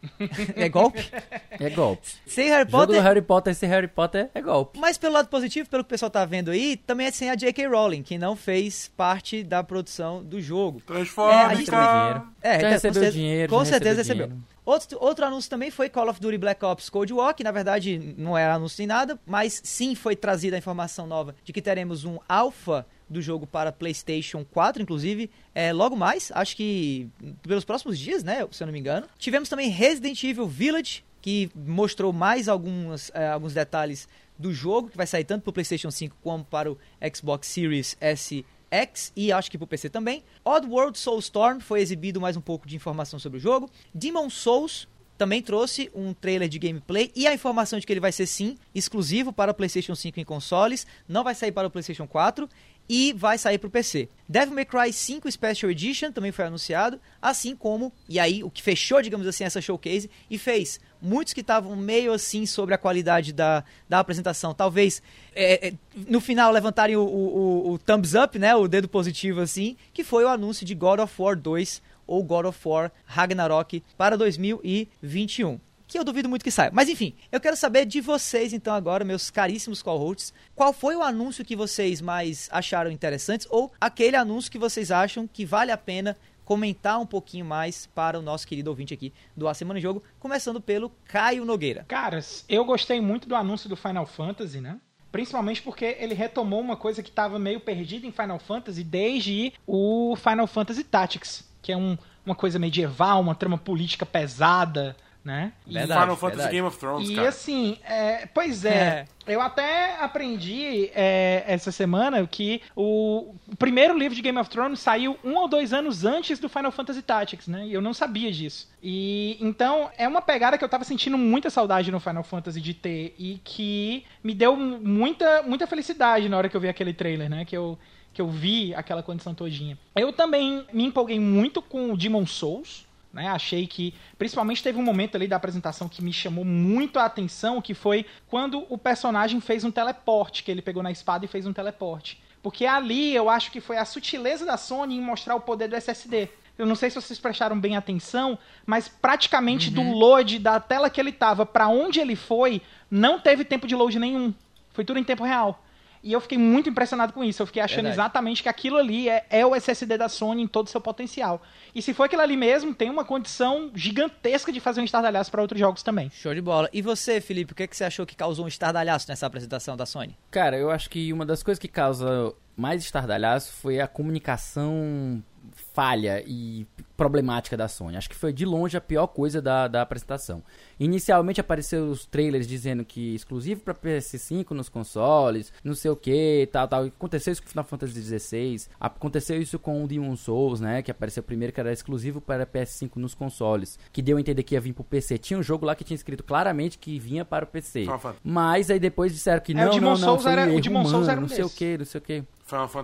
Speaker 2: É golpe. é golpe.
Speaker 1: Sem Harry Potter. O
Speaker 2: jogo do Harry Potter sem Harry Potter é golpe.
Speaker 1: Mas pelo lado positivo, pelo que o pessoal tá vendo aí, também é sem a J.K. Rowling, que não fez parte da produção do jogo.
Speaker 3: Transforma, é, a gente
Speaker 2: dinheiro. É, já recebeu com dinheiro.
Speaker 1: Com certeza recebeu. recebeu. Outro, outro anúncio também foi Call of Duty Black Ops Cold War, que na verdade não era anúncio nem nada, mas sim foi trazida a informação nova de que teremos um alpha do jogo para PlayStation 4, inclusive, é, logo mais, acho que pelos próximos dias, né, se eu não me engano. Tivemos também Resident Evil Village, que mostrou mais algumas, é, alguns detalhes do jogo, que vai sair tanto para o PlayStation 5 como para o Xbox Series S X e acho que para o PC também. Oddworld Soulstorm foi exibido mais um pouco de informação sobre o jogo. Demon Souls também trouxe um trailer de gameplay e a informação de que ele vai ser sim exclusivo para o PlayStation 5 em consoles, não vai sair para o PlayStation 4 e vai sair para o PC. Devil May Cry 5 Special Edition também foi anunciado, assim como, e aí o que fechou, digamos assim, essa showcase e fez muitos que estavam meio assim sobre a qualidade da, da apresentação, talvez é, é, no final levantarem o, o, o, thumbs up, né, o dedo positivo assim, que foi o anúncio de God of War 2 ou God of War Ragnarok para 2021 que eu duvido muito que saia. Mas enfim, eu quero saber de vocês então agora, meus caríssimos call-hosts, qual foi o anúncio que vocês mais acharam interessantes ou aquele anúncio que vocês acham que vale a pena comentar um pouquinho mais para o nosso querido ouvinte aqui do A Semana em Jogo, começando pelo Caio Nogueira.
Speaker 4: Caras, eu gostei muito do anúncio do Final Fantasy, né? Principalmente porque ele retomou uma coisa que estava meio perdida em Final Fantasy desde o Final Fantasy Tactics, que é um, uma coisa medieval, uma trama política pesada, né?
Speaker 3: Verdade, Final Fantasy verdade. Game of Thrones,
Speaker 4: e
Speaker 3: cara.
Speaker 4: assim, é, pois é, é, eu até aprendi é, essa semana que o, o, primeiro livro de Game of Thrones saiu um ou dois anos antes do Final Fantasy Tactics, né? E eu não sabia disso. E então é uma pegada que eu tava sentindo muita saudade no Final Fantasy de ter e que me deu muita, muita felicidade na hora que eu vi aquele trailer, né? Que eu que eu vi aquela condição todinha. Eu também me empolguei muito com o Demon Souls, né? Achei que, principalmente, teve um momento ali da apresentação que me chamou muito a atenção, que foi quando o personagem fez um teleporte, que ele pegou na espada e fez um teleporte. Porque ali eu acho que foi a sutileza da Sony em mostrar o poder do SSD. Eu não sei se vocês prestaram bem atenção, mas praticamente uhum. do load da tela que ele tava para onde ele foi, não teve tempo de load nenhum. Foi tudo em tempo real. E eu fiquei muito impressionado com isso. Eu fiquei achando Verdade. exatamente que aquilo ali é, é, o SSD da Sony em todo o seu potencial. E se for aquilo ali mesmo, tem uma condição gigantesca de fazer um estardalhaço para outros jogos também.
Speaker 1: Show de bola. E você, Felipe, o que, é que você achou que causou um estardalhaço nessa apresentação da Sony?
Speaker 2: Cara, eu acho que uma das coisas que causa mais estardalhaço foi a comunicação falha e problemática da Sony. Acho que foi de longe a pior coisa da, da apresentação. Inicialmente apareceram os trailers dizendo que exclusivo para PS5 nos consoles, não sei o que, tal, tal. Aconteceu isso com Final Fantasy XVI, aconteceu isso com o Demon Souls, né, que apareceu primeiro que era exclusivo para PS5 nos consoles, que deu a entender que ia vir pro PC. Tinha um jogo lá que tinha escrito claramente que vinha para o PC. Mas aí depois disseram que não, é, o Demon não, Souls não, era, o Demon Souls era um não sei o que, não sei o que.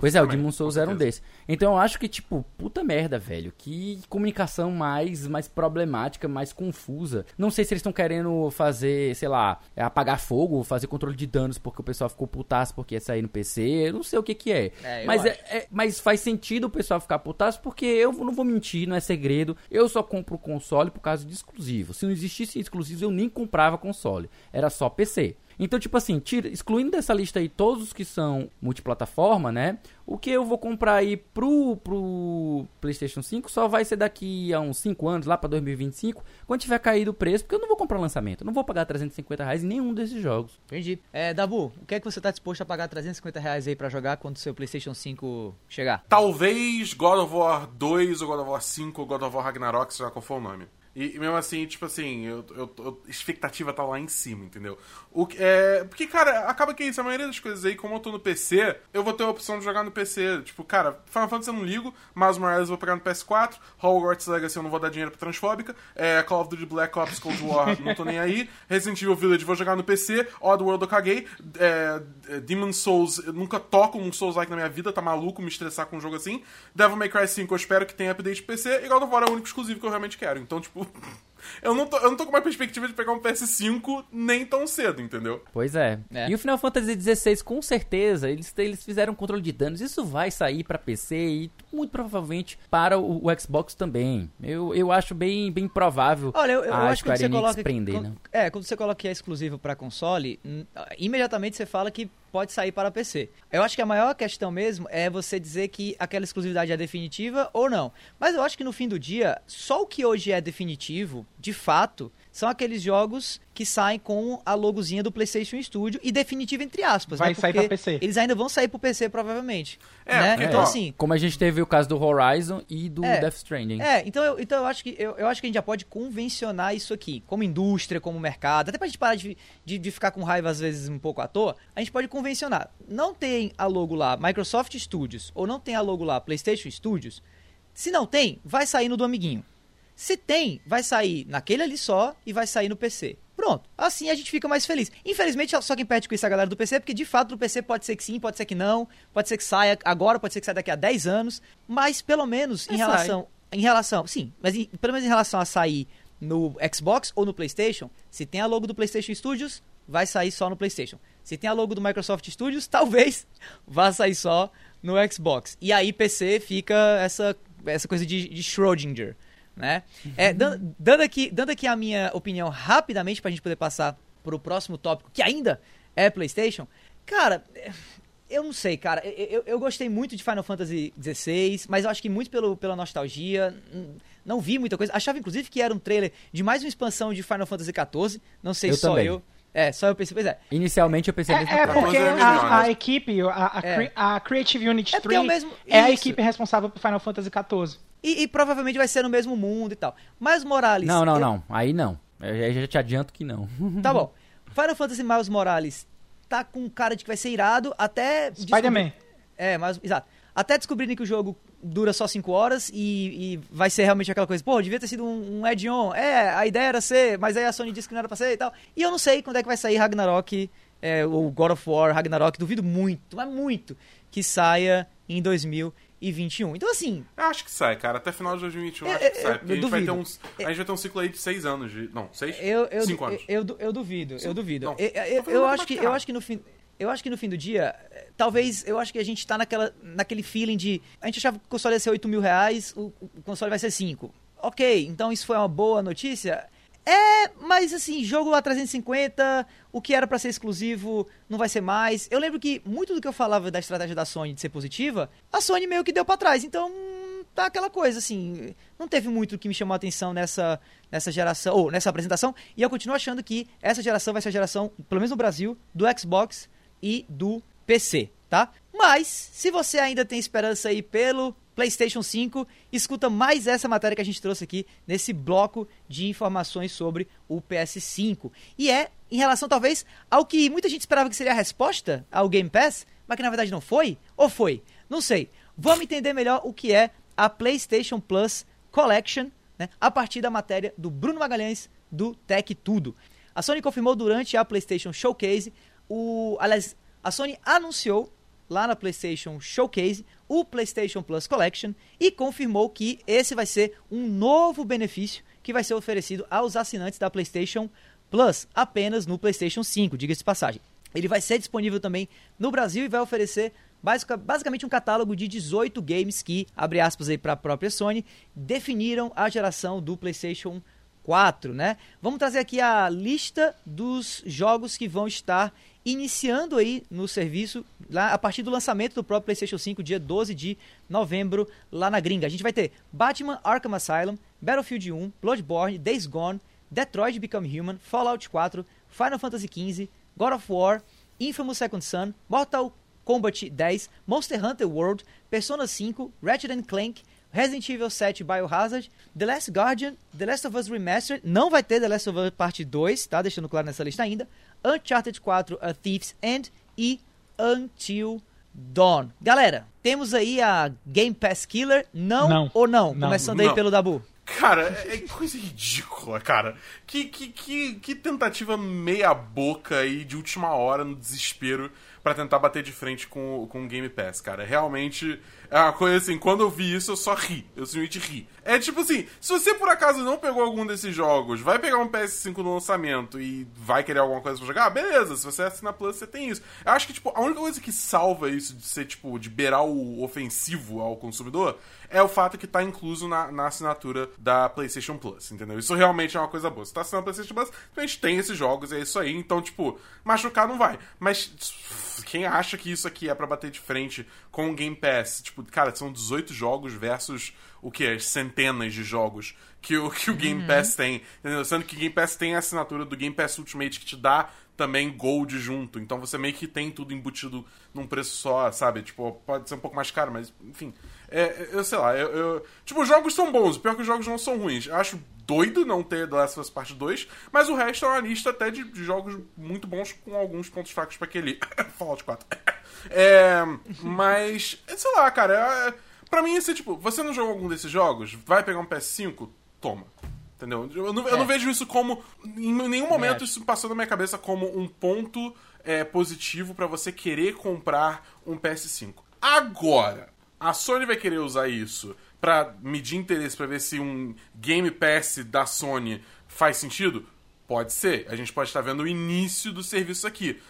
Speaker 2: Pois é, o Demon Souls era um desses. Então eu acho que, tipo, puta merda, velho. Que comunicação mais, mais problemática, mais confusa. Não sei se eles estão querendo fazer, sei lá, apagar fogo, fazer controle de danos porque o pessoal ficou putaço porque ia sair no PC. Eu não sei o que que é. é mas, é, é, mas faz sentido o pessoal ficar putaço porque eu não vou mentir, não é segredo. Eu só compro console por causa de exclusivo. Se não existisse exclusivo, eu nem comprava console. Era só PC. Então, tipo assim, tira, excluindo dessa lista aí todos os que são multiplataforma, né? O que eu vou comprar aí pro, pro PlayStation 5 só vai ser daqui a uns 5 anos, lá pra 2025, quando tiver caído o preço, porque eu não vou comprar lançamento. Eu não vou pagar 350 reais em nenhum desses jogos.
Speaker 1: Entendi. É, Dabu, o que é que você tá disposto a pagar 350 reais aí pra jogar quando o seu PlayStation 5 chegar?
Speaker 3: Talvez God of War 2 ou God of War 5 ou God of War Ragnarok, seja qual for o nome. E, e, mesmo assim, tipo assim, eu, eu, eu, expectativa tá lá em cima, entendeu? O, é, porque, cara, acaba que isso, a maioria das coisas aí, como eu tô no PC, eu vou ter a opção de jogar no PC. Tipo, cara, Final Fantasy eu não ligo, mas Morales eu vou pegar no PS4, Hogwarts Legacy eu não vou dar dinheiro pra Transfóbica, é, Call of Duty Black Ops Cold War não tô nem aí, Resident Evil Village vou jogar no PC, Oddworld eu caguei, é, é, Demon Souls, eu nunca toco um Souls-like na minha vida, tá maluco me estressar com um jogo assim, Devil May Cry 5 eu espero que tenha update PC, e God of War é o único exclusivo que eu realmente quero. Então, tipo, eu não, tô, eu não tô com uma perspectiva de pegar um PS5 nem tão cedo, entendeu?
Speaker 2: Pois é. é. E o Final Fantasy XVI, com certeza, eles, eles fizeram um controle de danos. Isso vai sair para PC e muito provavelmente para o, o, Xbox também. Eu, eu acho bem, bem provável
Speaker 1: Olha, eu, eu
Speaker 2: a
Speaker 1: acho
Speaker 2: Square
Speaker 1: que você coloca,
Speaker 2: prender,
Speaker 1: quando,
Speaker 2: né?
Speaker 1: É, quando você coloca que é exclusivo para console, imediatamente você fala que pode sair para PC. Eu acho que a maior questão mesmo é você dizer que aquela exclusividade é definitiva ou não. Mas eu acho que no fim do dia, só o que hoje é definitivo, de fato, são aqueles jogos que saem com a logozinha do PlayStation Studio e definitivo entre aspas.
Speaker 4: Vai
Speaker 1: né?
Speaker 4: sair para PC.
Speaker 1: Eles ainda vão sair para PC provavelmente.
Speaker 3: É,
Speaker 1: né?
Speaker 3: porque,
Speaker 1: então assim.
Speaker 2: Como a gente teve o caso do Horizon e do
Speaker 1: É.
Speaker 2: Death Stranding.
Speaker 1: É, então eu, então eu acho que eu, eu acho que a gente já pode convencionar isso aqui, como indústria, como mercado, até pra gente parar de, de, de ficar com raiva às vezes um pouco à toa, a gente pode convencionar. Não tem a logo lá Microsoft Studios ou não tem a logo lá PlayStation Studios. Se não tem, vai sair no do amiguinho. Se tem, vai sair naquele ali só e vai sair no PC. Pronto. Assim a gente fica mais feliz. Infelizmente, só quem perde com isso é a galera do PC, porque de fato no PC pode ser que sim, pode ser que não, pode ser que saia agora, pode ser que saia daqui a 10 anos, mas pelo menos em
Speaker 2: Mas
Speaker 1: relação. Em relação. Sim, mas em- pelo menos em relação a sair no Xbox ou no PlayStation, se tem a logo do PlayStation Studios, vai sair só no PlayStation. Se tem a logo do Microsoft Studios, talvez vá sair só no Xbox. E aí PC fica essa, essa coisa de, de Schrödinger, né? É, dan- dando, aqui, dando aqui a minha opinião rapidamente pra gente poder passar pro próximo tópico, que ainda é PlayStation. Cara, é, eu não sei, cara. Eu, eu- eu gostei muito de Final Fantasy XVI, mas eu acho que muito pelo, pela nostalgia. Não vi muita coisa. Achava, inclusive, que era um trailer de mais uma expansão de Final Fantasy XIV. Não sei
Speaker 2: Eu
Speaker 1: só
Speaker 2: também.
Speaker 1: eu. É, só eu pensei, pois é.
Speaker 2: Inicialmente eu pensei a mesma
Speaker 4: É, é
Speaker 2: coisa.
Speaker 4: porque
Speaker 3: é melhor,
Speaker 4: a, a equipe, a, a,
Speaker 1: É.
Speaker 4: Cre- a Creative Unit
Speaker 1: É porque
Speaker 4: 3
Speaker 1: é mesmo-
Speaker 4: é a equipe responsável por Final Fantasy XIV.
Speaker 1: E, e provavelmente vai ser no mesmo mundo e tal. Mas Morales.
Speaker 2: Não, não,
Speaker 1: eu-
Speaker 2: não. Aí não. Eu eu já te adianto que não.
Speaker 1: Tá bom. Final Fantasy Miles Morales tá com cara de que vai ser irado até.
Speaker 4: Spider-Man.
Speaker 1: É, mas, exato. Até descobrirem que o jogo dura só 5 horas e, e vai ser realmente aquela coisa, pô, devia ter sido um, um add-on. É, a ideia era ser, mas aí a Sony disse que não era pra ser e tal. E eu não sei quando é que vai sair Ragnarok, é, ou God of War, Ragnarok, duvido muito, mas muito, que saia em 2021. Então, assim,
Speaker 3: Eu acho que sai, cara. Até final de 2021 eu
Speaker 1: Eu-
Speaker 3: acho que
Speaker 1: eu-
Speaker 3: sai. Porque
Speaker 1: eu
Speaker 3: a gente, vai ter uns, a gente vai ter um ciclo aí de seis anos. De, não, seis?
Speaker 1: Eu, eu,
Speaker 3: Cinco anos.
Speaker 1: Eu, eu, eu duvido, eu duvido.
Speaker 3: Não,
Speaker 1: eu, acho que, eu acho que no fim. Eu acho que no fim do dia, talvez, eu acho que a gente tá naquela, naquele feeling de. A gente achava que o console ia ser 8 mil reais, o, o console vai ser 5. Ok, então isso foi uma boa notícia. É, mas assim, jogo a 350, o que era pra ser exclusivo não vai ser mais. Eu lembro que muito do que eu falava da estratégia da Sony de ser positiva, a Sony meio que deu pra trás. Então, tá aquela coisa assim, não teve muito que me chamou a atenção nessa nessa geração ou nessa apresentação, e eu continuo achando que essa geração vai ser a geração, pelo menos no Brasil, do Xbox e do PC, tá? Mas se você ainda tem esperança aí pelo PlayStation 5, escuta mais essa matéria que a gente trouxe aqui nesse bloco de informações sobre o PS5. E é em relação talvez ao que muita gente esperava que seria a resposta ao Game Pass, mas que na verdade não foi, ou foi? Não sei. Vamos entender melhor o que é a PlayStation Plus Collection, né, a partir da matéria do Bruno Magalhães do Tech Tudo. A Sony confirmou durante a PlayStation Showcase o, aliás, a Sony anunciou lá na PlayStation Showcase o PlayStation Plus Collection e confirmou que esse vai ser um novo benefício que vai ser oferecido aos assinantes da PlayStation Plus apenas no PlayStation 5, diga-se de passagem. Ele vai ser disponível também no Brasil e vai oferecer basica- basicamente um catálogo de 18 games que, abre aspas aí para a própria Sony, definiram a geração do PlayStation 4, né? Vamos trazer aqui a lista dos jogos que vão estar iniciando aí no serviço lá a partir do lançamento do próprio PlayStation 5, dia 12 de novembro, lá na gringa. A gente vai ter Batman Arkham Asylum, Battlefield 1, Bloodborne, Days Gone, Detroit Become Human, Fallout 4, Final Fantasy XV, God of War, Infamous Second Son, Mortal Kombat 10, Monster Hunter World, Persona 5, Ratchet Clank, Resident Evil 7 Biohazard, The Last Guardian, The Last of Us Remastered, não vai ter The Last of Us Parte 2, tá? Deixando claro nessa lista ainda. Uncharted 4, A Thief's End e Until Dawn. Galera, temos aí a Game Pass Killer, não,
Speaker 4: Não.
Speaker 1: ou não?
Speaker 4: Não.
Speaker 1: Começando aí
Speaker 3: Não.
Speaker 1: pelo Dabu.
Speaker 3: Cara, é é coisa ridícula, cara. Que, que, que, que tentativa meia boca aí de última hora no desespero pra tentar bater de frente com, com o Game Pass, cara. Realmente é uma coisa assim, quando eu vi isso eu só ri. Eu simplesmente ri. É tipo assim, se você por acaso não pegou algum desses jogos, vai pegar um PS5 no lançamento e vai querer alguma coisa pra jogar, beleza. Se você assinar Plus, você tem isso. Eu acho que, tipo, a única coisa que salva isso de ser, tipo, de beirar o ofensivo ao consumidor é o fato que tá incluso na, na assinatura da PlayStation Plus, entendeu? Isso realmente é uma coisa boa. Se tá assinando a PlayStation Plus, a gente tem esses jogos, é isso aí. Então, tipo, machucar não vai. Mas quem acha que isso aqui é pra bater de frente com o Game Pass, tipo, cara, são 18 jogos versus o que? Centenas de jogos que o, que o Game Pass tem, entendeu? Sendo que o Game Pass tem a assinatura do Game Pass Ultimate que te dá também Gold junto. Então você meio que tem tudo embutido num preço só, sabe? Tipo, pode ser um pouco mais caro, mas enfim. É, eu sei lá, eu, eu- Tipo, os jogos são bons, o pior é que os jogos não são ruins. Eu acho doido não ter The Last of Us Part 2, mas o resto é uma lista até de, de jogos muito bons com alguns pontos fracos pra aquele. Fallout 4. É, mas, sei lá, cara, é, pra mim, esse tipo, você não jogou algum desses jogos? Vai pegar um PS5? toma. Entendeu? Eu não, eu não vejo isso como. Em nenhum momento isso passou na minha cabeça como um ponto é, positivo pra você querer comprar um PS5. Agora, a Sony vai querer usar isso pra medir interesse, pra ver se um Game Pass da Sony faz sentido? Pode ser. A gente pode estar vendo o início do serviço aqui.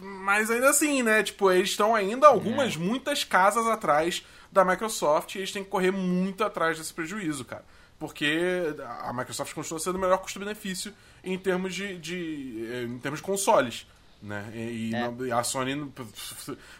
Speaker 3: Mas ainda assim, né? Tipo, eles estão ainda algumas, muitas casas atrás da Microsoft e eles têm que correr muito atrás desse prejuízo, cara. Porque a Microsoft continua sendo o melhor custo-benefício em termos de, de- eh, em termos de consoles. Né? E, e
Speaker 1: É.
Speaker 3: a Sony,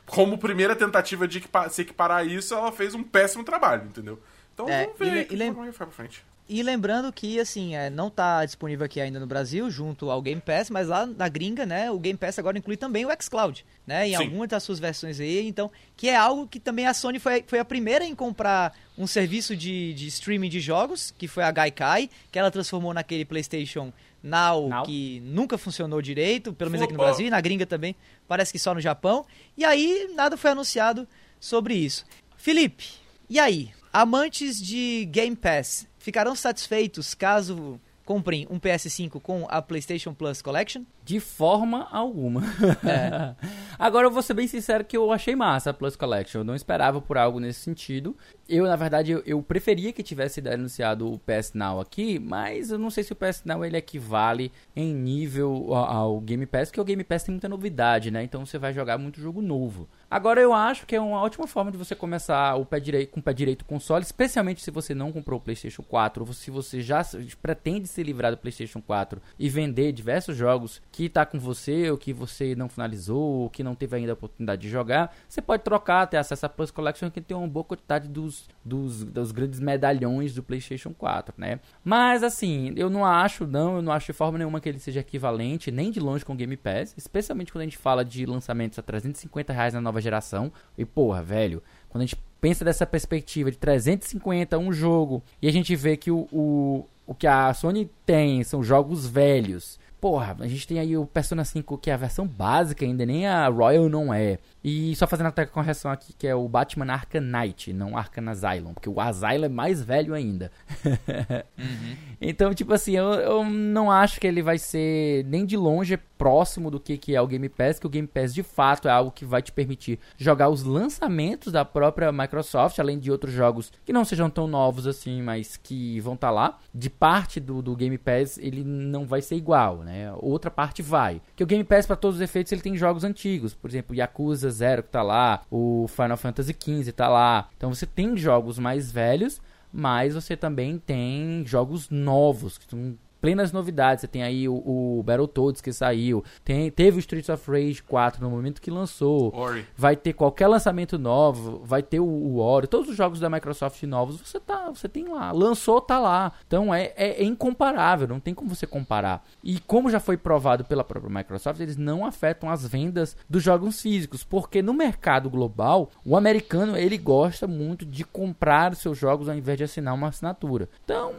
Speaker 3: como primeira tentativa de se equiparar a isso, ela fez um péssimo trabalho, entendeu? Então
Speaker 1: É,
Speaker 3: vamos ver
Speaker 1: e
Speaker 3: que
Speaker 1: e lem-
Speaker 3: forma vai pra frente.
Speaker 1: E lembrando que, assim, é, não tá disponível aqui ainda no Brasil, junto ao Game Pass, mas lá na gringa, né, o Game Pass agora inclui também o xCloud, né, em
Speaker 3: Sim.
Speaker 1: algumas das suas versões aí, então, que é algo que também a Sony foi, foi a primeira em comprar um serviço de, de streaming de jogos, que foi a Gaikai, que ela transformou naquele PlayStation Now,
Speaker 2: Now.
Speaker 1: que nunca funcionou direito, pelo menos aqui no. Brasil, e na gringa também, parece que só no Japão, e aí nada foi anunciado sobre isso. Felipe, e aí? Amantes de Game Pass ficarão satisfeitos caso comprem um PS5 com a PlayStation Plus Collection?
Speaker 2: De forma alguma.
Speaker 1: É.
Speaker 2: Agora eu vou ser bem sincero que eu achei massa a Plus Collection. Eu não esperava por algo nesse sentido. Eu, na verdade, eu, eu preferia que tivesse anunciado o PS Now aqui, mas eu não sei se o PS Now ele equivale em nível ao, ao Game Pass, porque o Game Pass tem muita novidade, né? Então você vai jogar muito jogo novo. Agora eu acho que é uma ótima forma de você começar o pé direito, com o pé direito console, especialmente se você não comprou o PlayStation 4, ou se você já pretende se livrar do PlayStation 4 e vender diversos jogos que tá com você, ou que você não finalizou, ou que não teve ainda a oportunidade de jogar, você pode trocar, ter acesso à Plus Collection, que tem uma boa quantidade dos, dos, dos grandes medalhões do PlayStation 4, né? Mas assim, eu não acho, não, eu não acho de forma nenhuma que ele seja equivalente, nem de longe com o Game Pass, especialmente quando a gente fala de lançamentos a 350 reais na nova geração. E porra, velho, quando a gente pensa dessa perspectiva de 350 um jogo e a gente vê que o, o, o que a Sony tem são jogos velhos. Porra, a gente tem aí o Persona 5 que é a versão básica ainda, nem a Royal não é. E só fazendo até a correção aqui, que é o Batman Arkham Knight, não Arkham Asylum, porque o Asylum é mais velho ainda. Então, tipo assim, eu, eu não acho que ele vai ser nem de longe próximo do que, que é o Game Pass, que o Game Pass de fato é algo que vai te permitir jogar os lançamentos da própria Microsoft, além de outros jogos que não sejam tão novos assim, mas que vão estar lá. De parte do, do Game Pass, ele não vai ser igual, né? Outra parte vai. Que o Game Pass, para todos os efeitos, ele tem jogos antigos. Por exemplo, Yakuza Zero que tá lá, o Final Fantasy XV tá lá. Então você tem jogos mais velhos, mas você também tem jogos novos, que são plenas novidades. Você tem aí o, o Battletoads que saiu, tem, teve o Streets of Rage 4 no momento que lançou.
Speaker 3: Ori.
Speaker 2: Vai ter qualquer lançamento novo, vai ter o, o Ori, todos os jogos da Microsoft novos, você tá, você tem lá, lançou, tá lá. Então é, é, é incomparável, não tem como você comparar. E como já foi provado pela própria Microsoft, eles não afetam as vendas dos jogos físicos, porque no mercado global, o americano ele gosta muito de comprar seus jogos ao invés de assinar uma assinatura. Então,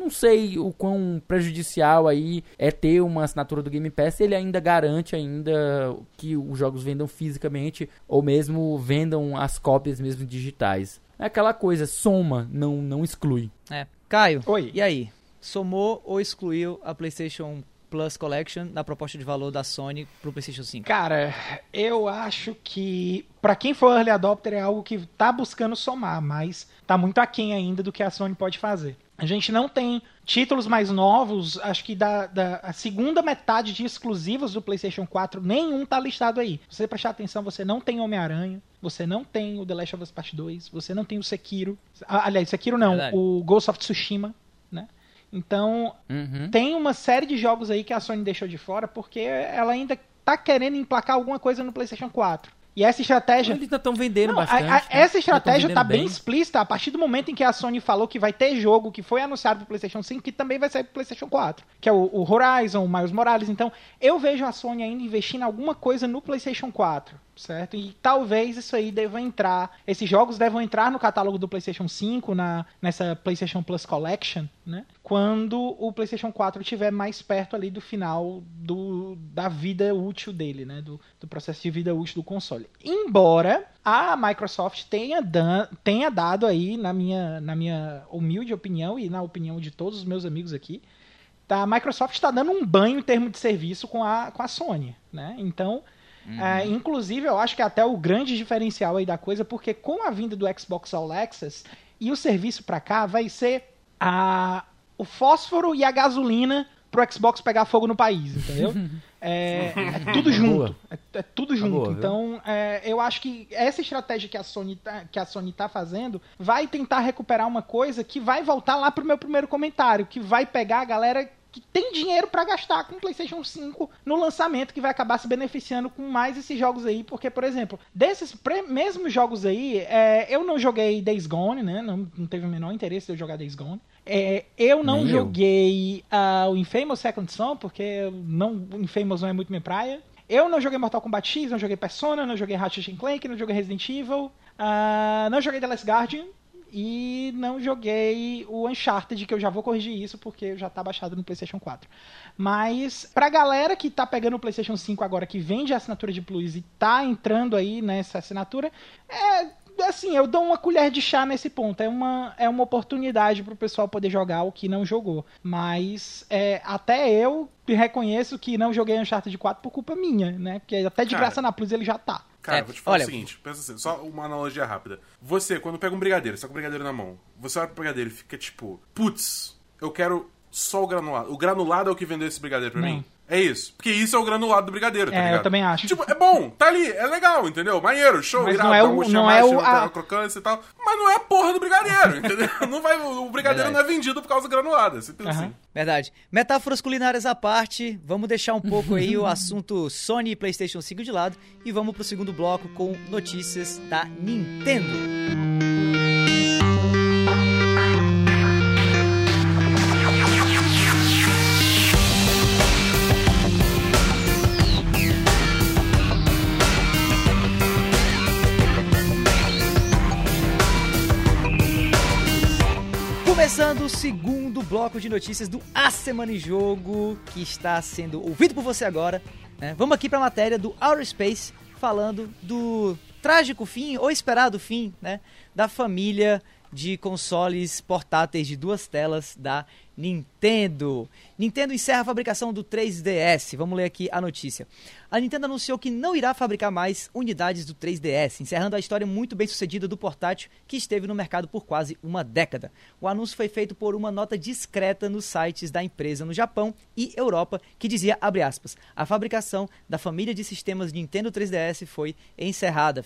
Speaker 2: não sei o quão prejudicial aí é ter uma assinatura do Game Pass, ele ainda garante ainda que os jogos vendam fisicamente ou mesmo vendam as cópias mesmo digitais. É aquela coisa, soma, não não exclui.
Speaker 1: É. Caio,
Speaker 4: Oi.
Speaker 1: e aí? Somou ou excluiu a PlayStation Plus Collection na proposta de valor da Sony pro PlayStation 5?
Speaker 4: Cara, eu acho que pra quem for early adopter é algo que tá buscando somar, mas tá muito aquém ainda do que a Sony pode fazer. A gente não tem títulos mais novos, acho que da, da a segunda metade de exclusivos do PlayStation 4, nenhum tá listado aí. Se você prestar atenção, você não tem Homem-Aranha, você não tem o The Last of Us Part 2, você não tem o Sekiro. Ah, Aliás, Sekiro não,
Speaker 1: Verdade.
Speaker 4: o Ghost of Tsushima, né? Então,
Speaker 2: Uhum.
Speaker 4: tem uma série de jogos aí que a Sony deixou de fora porque ela ainda tá querendo emplacar alguma coisa no PlayStation 4. E essa estratégia.
Speaker 2: Eles ainda estão vendendo
Speaker 4: Não, a-
Speaker 2: bastante.
Speaker 4: a-
Speaker 2: né?
Speaker 4: essa estratégia
Speaker 2: vendendo
Speaker 4: tá bem explícita a partir do momento em que a Sony falou que vai ter jogo que foi anunciado pro PlayStation 5 que também vai sair pro PlayStation 4, que é o, o Horizon, o Miles Morales. Então, eu vejo a Sony ainda investindo em alguma coisa no PlayStation 4, certo? E talvez isso aí deva entrar, esses jogos devam entrar no catálogo do PlayStation 5, na, nessa PlayStation Plus Collection, né? Quando o PlayStation 4 estiver mais perto ali do final do, da vida útil dele, né? Do, do processo de vida útil do console. Embora a Microsoft tenha, dan tenha dado aí, na minha, na minha humilde opinião e na opinião de todos os meus amigos aqui, tá, a Microsoft está dando um banho em termos de serviço com a, com a Sony, né? Então, uhum. é, inclusive, eu acho que é até o grande diferencial aí da coisa, porque com a vinda do Xbox All Access e o serviço para cá vai ser a, o fósforo e a gasolina pro Xbox pegar fogo no país, entendeu? É, é tudo junto. É, é, tudo junto. Boa, então, é, eu acho que essa estratégia que a, Sony tá, que a Sony tá fazendo vai tentar recuperar uma coisa que vai voltar lá pro meu primeiro comentário, que vai pegar a galera que tem dinheiro para gastar com o PlayStation 5 no lançamento, que vai acabar se beneficiando com mais esses jogos aí, porque, por exemplo, desses mesmos jogos aí, é, eu não joguei Days Gone, né? Não, não teve o menor interesse de eu jogar Days Gone. É, eu não Nem joguei uh, o Infamous Second Son, porque não, o Infamous não é muito minha praia. Eu não joguei Mortal Kombat X, não joguei Persona, não joguei Ratchet Clank, não joguei Resident Evil, uh, não joguei The Last Guardian, e não joguei o Uncharted, que eu já vou corrigir isso porque já tá baixado no PlayStation 4. Mas pra galera que tá pegando o PlayStation 5 agora, que vende a assinatura de Plus e tá entrando aí nessa assinatura, é assim, eu dou uma colher de chá nesse ponto. É uma, é uma oportunidade pro pessoal poder jogar o que não jogou. Mas é, até eu reconheço que não joguei Uncharted 4 por culpa minha, né? Porque até de Cara, graça na Plus ele já tá.
Speaker 3: Cara, é, vou te falar olha... o seguinte, pensa assim, só uma analogia rápida. Você, quando pega um brigadeiro, você tá com o brigadeiro na mão, você olha pro brigadeiro e fica tipo, putz, eu quero só o granulado. O granulado é o que vendeu esse brigadeiro pra Não. mim. É isso. Porque isso é o granulado do brigadeiro, tá é, ligado?
Speaker 4: eu também acho.
Speaker 3: Tipo, é bom, tá ali, é legal, entendeu? Maneiro, show,
Speaker 4: Mas irado, não é o, não é o, a...
Speaker 3: crocância e tal. Mas não é a porra do brigadeiro, entendeu? Não vai, o brigadeiro Verdade. não é vendido por causa do granulado, é simples uhum. assim.
Speaker 1: Verdade. Metáforas culinárias à parte, vamos deixar um pouco aí o assunto Sony e PlayStation 5 de lado e vamos pro segundo bloco com notícias da Nintendo. Começando segundo bloco de notícias do A Semana em Jogo, que está sendo ouvido por você agora. Né? Vamos aqui para a matéria do Outer Space, falando do trágico fim, ou esperado fim, né? da família de consoles portáteis de duas telas da Nintendo. Nintendo encerra a fabricação do 3DS. Vamos ler aqui a notícia a Nintendo anunciou que não irá fabricar mais unidades do 3DS, encerrando a história muito bem sucedida do portátil que esteve no mercado por quase uma década. O anúncio foi feito por uma nota discreta nos sites da empresa no Japão e Europa que dizia, aspas, a fabricação da família de sistemas Nintendo 3DS foi encerrada.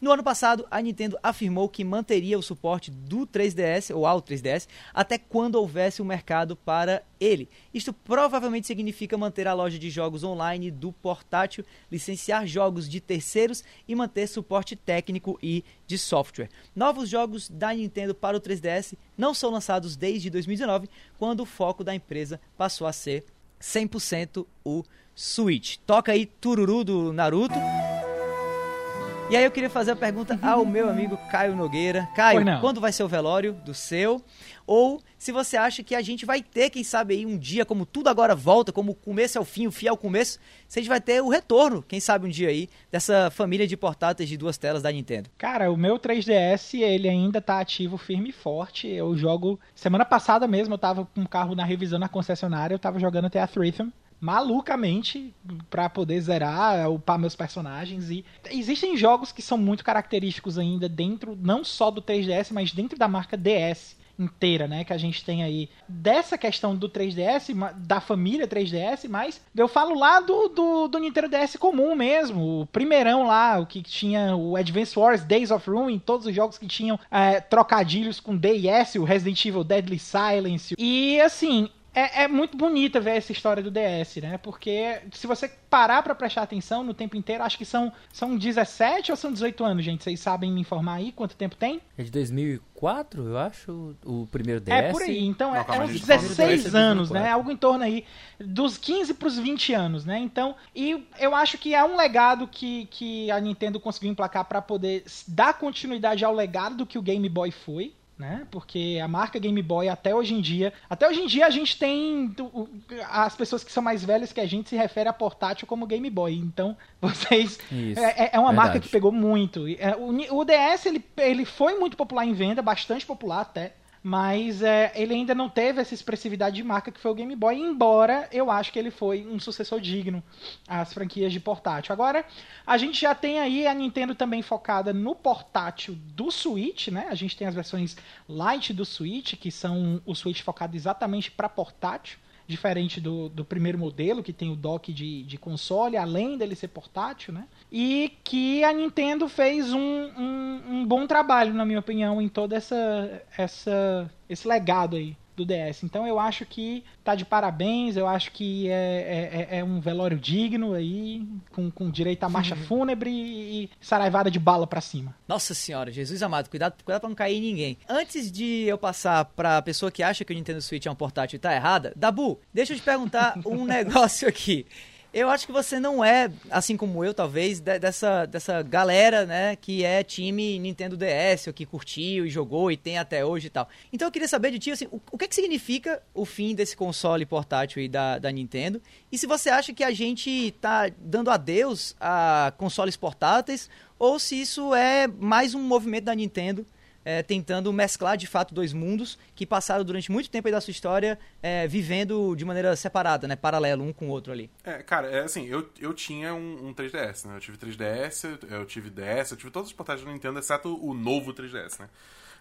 Speaker 1: No ano passado, a Nintendo afirmou que manteria o suporte do 3DS ou ao 3DS até quando houvesse um mercado para ele. Isto provavelmente significa manter a loja de jogos online do portátil, licenciar jogos de terceiros e manter suporte técnico e de software. Novos jogos da Nintendo para o 3DS não são lançados desde 2019, quando o foco da empresa passou a ser 100% o Switch. Toca aí Tururu do Naruto. E aí eu queria fazer a pergunta ao meu amigo Caio Nogueira. Caio, quando vai ser o velório do seu? ou se você acha que a gente vai ter, quem sabe aí um dia, como tudo agora volta, como o começo é o fim, o fim é o começo, se a gente vai ter o retorno, quem sabe um dia aí, dessa família de portáteis de duas telas da Nintendo.
Speaker 4: Cara, o meu 3DS, ele ainda tá ativo firme e forte. Eu jogo. Semana passada mesmo, eu tava com o carro na revisão na concessionária, eu tava jogando até a Rhythm malucamente para poder zerar, upar meus personagens e existem jogos que são muito característicos ainda dentro não só do 3DS, mas dentro da marca DS inteira, né, que a gente tem aí. Dessa questão do 3DS, da família 3DS, mas eu falo lá do, do, do Nintendo DS comum mesmo, o primeirão lá, o que tinha o Advance Wars, Days of Ruin, todos os jogos que tinham é, trocadilhos com DS, o Resident Evil Deadly Silence, e assim, é, é, muito bonita ver essa história do DS, né? Porque se você parar para prestar atenção no tempo inteiro, acho que são, são 17 ou são 18 anos, gente? Vocês sabem me informar aí quanto tempo tem?
Speaker 2: É de 2004, eu acho, o primeiro DS.
Speaker 4: É por aí, então é, é uns 16 anos, né? Algo em torno aí dos 15 para os 20 anos, né? Então, e eu acho que é um legado que, que a Nintendo conseguiu emplacar para poder dar continuidade ao legado do que o Game Boy foi né? Porque a marca Game Boy até hoje em dia, até hoje em dia a gente tem as pessoas que são mais velhas que a gente se refere a portátil como Game Boy. Então vocês
Speaker 2: Isso,
Speaker 4: é, é uma
Speaker 2: verdade.
Speaker 4: marca que pegou muito. É, O, o DS ele, ele foi muito popular em venda, bastante popular até. Mas é, ele ainda não teve essa expressividade de marca que foi o Game Boy, embora eu acho que ele foi um sucessor digno às franquias de portátil. Agora, a gente já tem aí a Nintendo também focada no portátil do Switch, né? A gente tem as versões Lite do Switch, que são o Switch focado exatamente para portátil diferente do, do primeiro modelo, que tem o dock de, de console, além dele ser portátil, né? E que a Nintendo fez um, um, um bom trabalho, na minha opinião, em todo essa, essa, esse legado aí do DS. Então eu acho que tá de parabéns, eu acho que é, é, é um velório digno aí, com, com direito à marcha fúnebre e saraivada de bala pra cima.
Speaker 1: Nossa senhora, Jesus amado, cuidado, cuidado pra não cair em ninguém. Antes de eu passar pra pessoa que acha que o Nintendo Switch é um portátil e tá errada, Dabu, deixa eu te perguntar um negócio aqui. Eu acho que você não é, assim como eu, talvez, de- dessa, dessa galera, né, que é time Nintendo DS, ou que curtiu e jogou e tem até hoje e tal. Então eu queria saber de ti, assim, o, o que, que significa o fim desse console portátil aí da, da Nintendo? E se você acha que a gente tá dando adeus a consoles portáteis, ou se isso é mais um movimento da Nintendo é, tentando mesclar de fato dois mundos que passaram durante muito tempo da sua história é, vivendo de maneira separada, né? Paralelo um com o outro ali.
Speaker 3: É, cara, é assim, eu, eu tinha um, um 3DS, né? Eu tive 3DS, eu, tive DS, eu tive todos os portáteis da Nintendo, exceto o novo 3DS, né?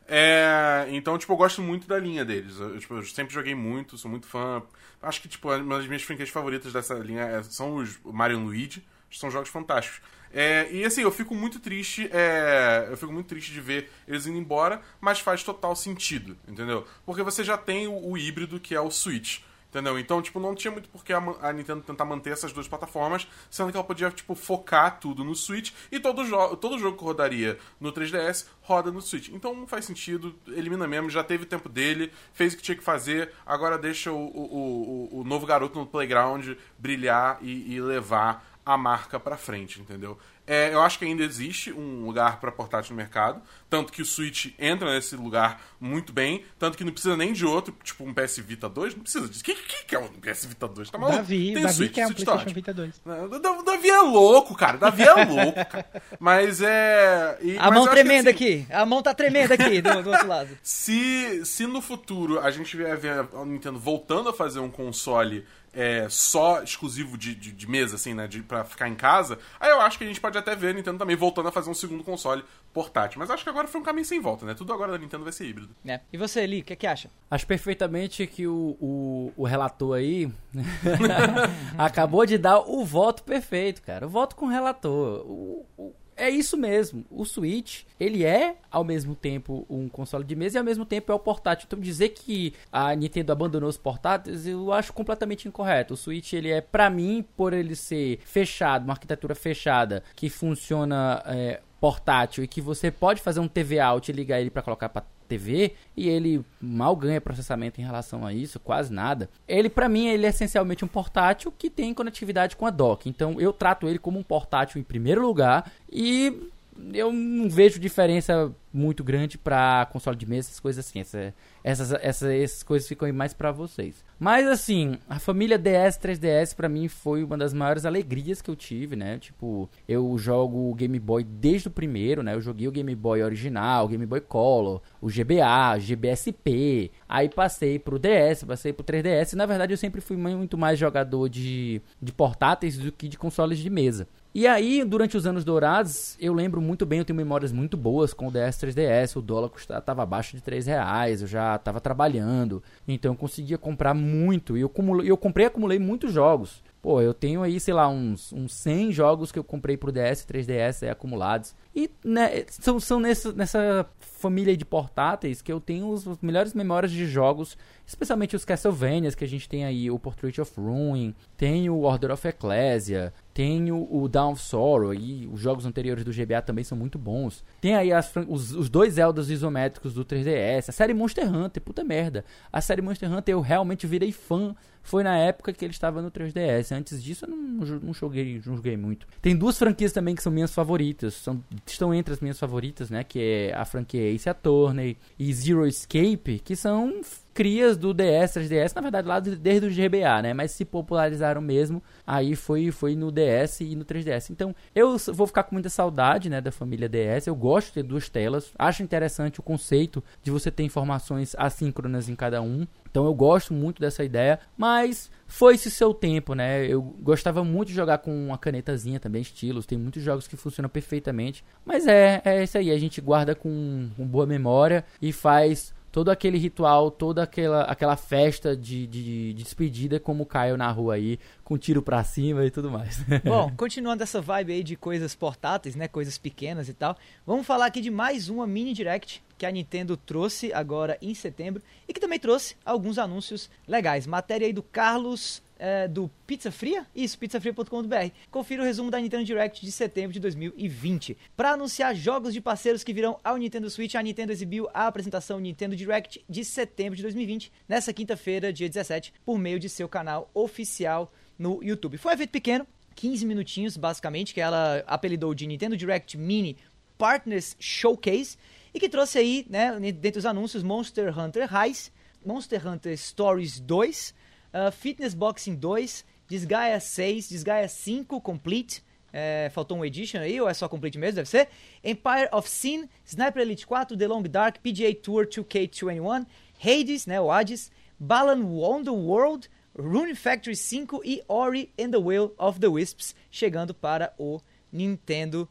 Speaker 3: É, então, tipo, eu gosto muito da linha deles. Eu, tipo, eu sempre joguei muito, sou muito fã. Acho que, tipo, uma das minhas franquias favoritas dessa linha é- são os Mario Luigi. São jogos fantásticos. É, e assim, eu fico muito triste. é, eu fico muito triste de ver eles indo embora, mas faz total sentido, entendeu? Porque você já tem o, o híbrido que é o Switch. Entendeu? Então, tipo, não tinha muito por que a, a Nintendo tentar manter essas duas plataformas, sendo que ela podia, tipo, focar tudo no Switch e todo, jo todo jogo que rodaria no 3DS roda no Switch. Então não faz sentido, elimina mesmo, já teve o tempo dele, fez o que tinha que fazer, agora deixa o, o, o, o novo garoto no playground brilhar e, e levar a marca pra frente, entendeu? É, eu acho que ainda existe um lugar pra portátil no mercado, tanto que o Switch entra nesse lugar muito bem, tanto que não precisa nem de outro, tipo um PS Vita 2, não precisa disso. O que, que, é um PS Vita 2? Tá maluco?
Speaker 4: Davi,
Speaker 3: Tem
Speaker 4: Davi
Speaker 3: Switch,
Speaker 4: que é um
Speaker 3: Switch tá
Speaker 4: PlayStation. Vita 2.
Speaker 3: Não, Da- Davi é louco, cara. Davi é louco, cara. Mas é. e-
Speaker 1: A
Speaker 3: mas
Speaker 1: mão tremenda
Speaker 3: assim,
Speaker 1: aqui, a mão tá tremenda aqui do, do outro lado.
Speaker 3: Se, se no futuro a gente vier ver a Nintendo voltando a fazer um console é, só exclusivo de, de, de mesa, assim, né? De, pra ficar em casa, aí eu acho que a gente pode até ver a Nintendo também voltando a fazer um segundo console portátil. Mas acho que agora foi um caminho sem volta, né? Tudo agora da Nintendo vai ser híbrido.
Speaker 1: né? E você, Eli, o que, que acha?
Speaker 2: Acho perfeitamente que o, o, o relator aí acabou de dar o voto perfeito, cara. O voto com o relator. O- o- é isso mesmo. O Switch, ele é, ao mesmo tempo, um console de mesa e, ao mesmo tempo, é o portátil. Então, dizer que a Nintendo abandonou os portáteis, eu acho completamente incorreto. O Switch, ele é, pra mim, por ele ser fechado, uma arquitetura fechada, que funciona... é, portátil e que você pode fazer um TV out e ligar ele para colocar para TV e ele mal ganha processamento em relação a isso, quase nada. Ele para mim ele é essencialmente um portátil que tem conectividade com a dock. Então eu trato ele como um portátil em primeiro lugar e eu não vejo diferença muito grande para console de mesa, essas coisas assim. Essa- essas, essas, essas coisas ficam aí mais para vocês. Mas assim, a família DS 3DS pra mim foi uma das maiores alegrias que eu tive, né? Tipo, eu jogo o Game Boy desde o primeiro, né? Eu joguei o Game Boy original, o Game Boy Color, o GBA, GBSP. Aí passei pro DS, passei pro 3DS. Na verdade, eu sempre fui muito mais jogador de, de portáteis do que de consoles de mesa. E aí, durante os anos dourados, eu lembro muito bem, eu tenho memórias muito boas com o DS 3DS, o dólar custava, tava abaixo de 3 reais, eu já tava trabalhando, então eu conseguia comprar muito, e eu, acumulei, eu comprei e acumulei muitos jogos. Pô, eu tenho aí, sei lá, uns, uns 100 jogos que eu comprei pro DS e 3DS aí, acumulados. E né, são, são nessa, nessa família de portáteis que eu tenho os, as melhores memórias de jogos, especialmente os Castlevanias, que a gente tem aí o Portrait of Ruin, tem o Order of Ecclesia, tem o, Down of Sorrow, e os jogos anteriores do GBA também são muito bons. Tem aí as os, os dois Zeldas isométricos do 3DS, a série Monster Hunter, puta merda. A série Monster Hunter eu realmente virei fã, foi na época que ele estava no 3DS. Antes disso eu não, não joguei, não joguei muito. Tem duas franquias também que são minhas favoritas, são estão entre as minhas favoritas, né? Que é a franquia Ace Attorney e Zero Escape, que são crias do DS, 3DS, na verdade lá desde o GBA, né? Mas se popularizaram mesmo, aí foi, foi no DS e no 3DS. Então, eu vou ficar com muita saudade, né, da família DS. Eu gosto de ter duas telas. Acho interessante o conceito de você ter informações assíncronas em cada um. Então eu gosto muito dessa ideia, mas foi esse seu tempo, né? Eu gostava muito de jogar com uma canetazinha também, estilos. Tem muitos jogos que funcionam perfeitamente. Mas é, é isso aí. A gente guarda com, com boa memória e faz todo aquele ritual, toda aquela, aquela festa de, de, de despedida como caiu na rua aí, com tiro pra cima e tudo mais.
Speaker 1: Bom, continuando essa vibe aí de coisas portáteis, né, coisas pequenas e tal, vamos falar aqui de mais uma mini direct que a Nintendo trouxe agora em setembro e que também trouxe alguns anúncios legais. Matéria aí do Carlos é, do Pizza Fria? Isso, pizzafria.com.br. Confira o resumo da Nintendo Direct de setembro de 2020. Para anunciar jogos de parceiros que virão ao Nintendo Switch, a Nintendo exibiu a apresentação Nintendo Direct de setembro de 2020, nessa quinta-feira, dia 17, por meio de seu canal oficial no YouTube. Foi um evento pequeno, 15 minutinhos basicamente, que ela apelidou de Nintendo Direct Mini Partners Showcase, e que trouxe aí, né, dentre os anúncios, Monster Hunter Rise, Monster Hunter Stories 2, Uh, Fitness Boxing 2, Desgaia 6, Desgaia 5 Complete. É, faltou um Edition aí, ou é só Complete mesmo? Deve ser. Empire of Sin, Sniper Elite 4, The Long Dark, PGA Tour 2K21, Hades, né, o Hades, Balan Wonderworld, Rune Factory 5 e Ori and the Will of the Wisps, chegando para o Nintendo.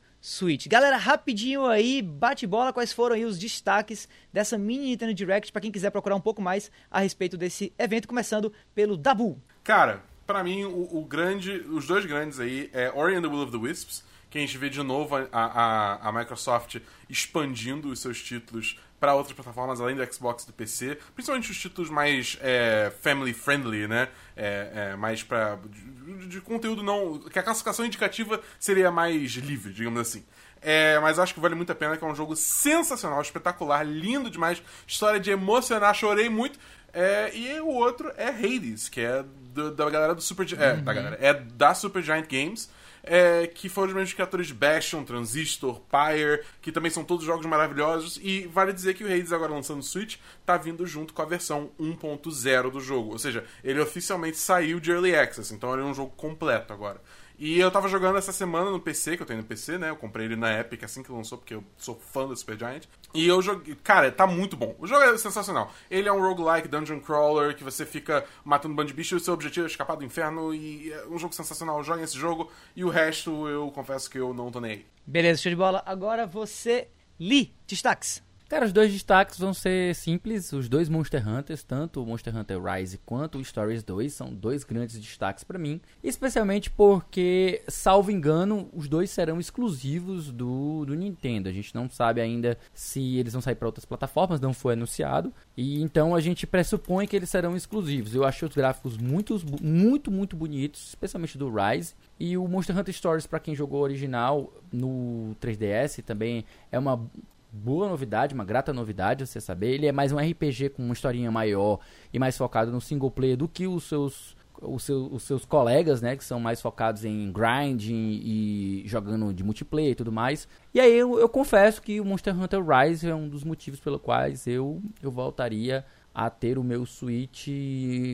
Speaker 1: Galera, rapidinho aí, bate bola, quais foram aí os destaques dessa mini Nintendo Direct para quem quiser procurar um pouco mais a respeito desse evento, começando pelo Dabu.
Speaker 3: Cara, para mim o, o, grande, os dois grandes aí é Ori and the Will of the Wisps, que a gente vê de novo a, a, a Microsoft expandindo os seus títulos para outras plataformas além do Xbox e do PC, principalmente os títulos mais é, family friendly, né? É, é, mais para de, de, conteúdo não que a classificação indicativa seria mais livre, digamos assim. É, mas acho que vale muito a pena, que é um jogo sensacional, espetacular, lindo demais, história de emocionar, chorei muito. É, e o outro é Hades, que é do, da galera do Super, é, uhum. da galera, é da Super Giant Games é, que foram os mesmos criadores de Bastion, Transistor, Pyre, que também são todos jogos maravilhosos. E vale dizer que o Hades, agora lançando Switch, tá vindo junto com a versão 1.0 do jogo. Ou seja, ele oficialmente saiu de Early Access, então ele é um jogo completo agora. E eu tava jogando essa semana no PC, que eu tenho no PC, né? Eu comprei ele na Epic assim que lançou, porque eu sou fã do Super Giant. E eu joguei. Cara, tá muito bom. O jogo é sensacional. Ele é um roguelike dungeon crawler que você fica matando um bando de bichos e o seu objetivo é escapar do inferno. E é um jogo sensacional. Joguem esse jogo. E o resto eu confesso que eu não tô nem aí.
Speaker 1: Beleza, show de bola. Agora você. Li, destaques.
Speaker 2: Cara, os dois destaques vão ser simples. Os dois Monster Hunters, tanto o Monster Hunter Rise quanto o Stories 2, são dois grandes destaques para mim. Especialmente porque, salvo engano, os dois serão exclusivos do, do Nintendo. A gente não sabe ainda se eles vão sair para outras plataformas, não foi anunciado. E então a gente pressupõe que eles serão exclusivos. Eu achei os gráficos muito, muito, muito bonitos, especialmente do Rise. E o Monster Hunter Stories, para quem jogou original no 3DS, também é uma boa novidade, uma grata novidade, você saber. Ele é mais um RPG com uma historinha maior e mais focado no single player do que os seus os seus, os seus colegas, né, que são mais focados em grinding e jogando de multiplayer e tudo mais. E aí eu, eu confesso que o Monster Hunter Rise é um dos motivos pelo quais eu, eu voltaria a ter o meu Switch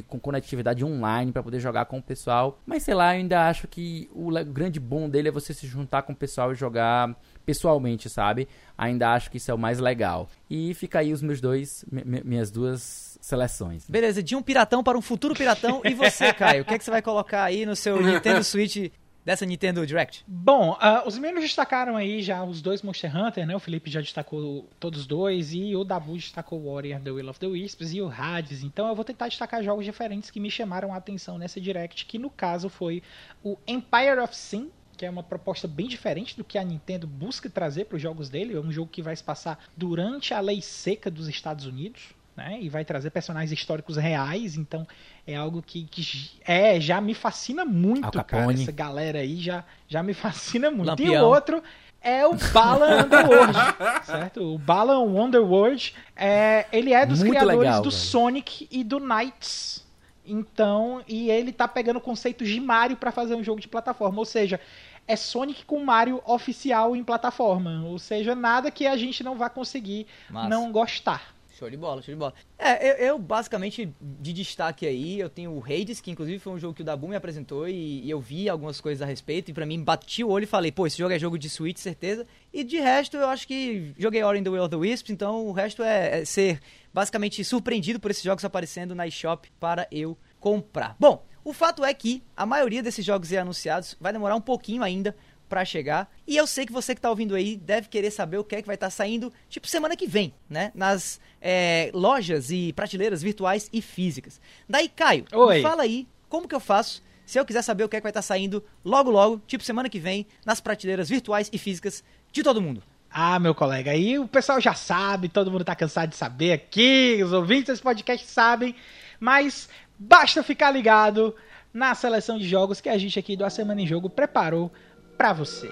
Speaker 2: com conectividade online para poder jogar com o pessoal. Mas sei lá, eu ainda acho que o grande bom dele é você se juntar com o pessoal e jogar pessoalmente, sabe? Ainda acho que isso é o mais legal. E fica aí os meus dois, minhas duas seleções.
Speaker 1: Beleza, de um piratão para um futuro piratão. E você, Caio? o que, é que você vai colocar aí no seu Nintendo Switch dessa Nintendo Direct?
Speaker 4: Bom, uh, os meninos destacaram aí já os dois Monster Hunter, né? O Felipe já destacou todos dois e o Dabu destacou Warrior The Will of the Wisps e o Hades. Então eu vou tentar destacar jogos diferentes que me chamaram a atenção nessa Direct, que no caso foi o Empire of Sin, que é uma proposta bem diferente do que a Nintendo busca trazer para os jogos dele. É um jogo que vai se passar durante a lei seca dos Estados Unidos. Né, e vai trazer personagens históricos reais, então é algo que, que é, já me fascina muito, cara. Essa galera aí já, já me fascina muito. Lampião. E o outro é o Balan Underworld, certo? O Balan Underworld, é, ele é dos muito criadores legal, do velho. Sonic e do Knights. Então, e ele tá pegando conceitos de Mario para fazer um jogo de plataforma, ou seja, é Sonic com Mario oficial em plataforma. Ou seja, nada que a gente não vá conseguir
Speaker 1: Massa.
Speaker 4: não gostar.
Speaker 1: Show de bola, show de bola. É, eu, eu, basicamente, de destaque aí, eu tenho o Hades, que inclusive foi um jogo que o Dabu me apresentou e, e eu vi algumas coisas a respeito, e pra mim bati o olho e falei, pô, esse jogo é jogo de Switch, certeza. E de resto, eu acho que joguei Ori in the Will of the Wisps, então o resto é, é ser basicamente surpreendido por esses jogos aparecendo na eShop para eu comprar. Bom, o fato é que a maioria desses jogos anunciados vai demorar um pouquinho ainda para chegar. E eu sei que você que tá ouvindo aí deve querer saber o que é que vai estar tá saindo, tipo, semana que vem, né? Nas é, lojas e prateleiras virtuais e físicas. Daí, Caio,
Speaker 4: Oi.
Speaker 1: fala aí como que eu faço se eu quiser saber o que é que vai estar tá saindo logo logo, tipo semana que vem, nas prateleiras virtuais e físicas de todo mundo.
Speaker 4: Ah, meu colega, aí o pessoal já sabe, todo mundo tá cansado de saber aqui, os ouvintes desse podcast sabem, mas basta ficar ligado na seleção de jogos que a gente aqui do A Semana em Jogo preparou para você.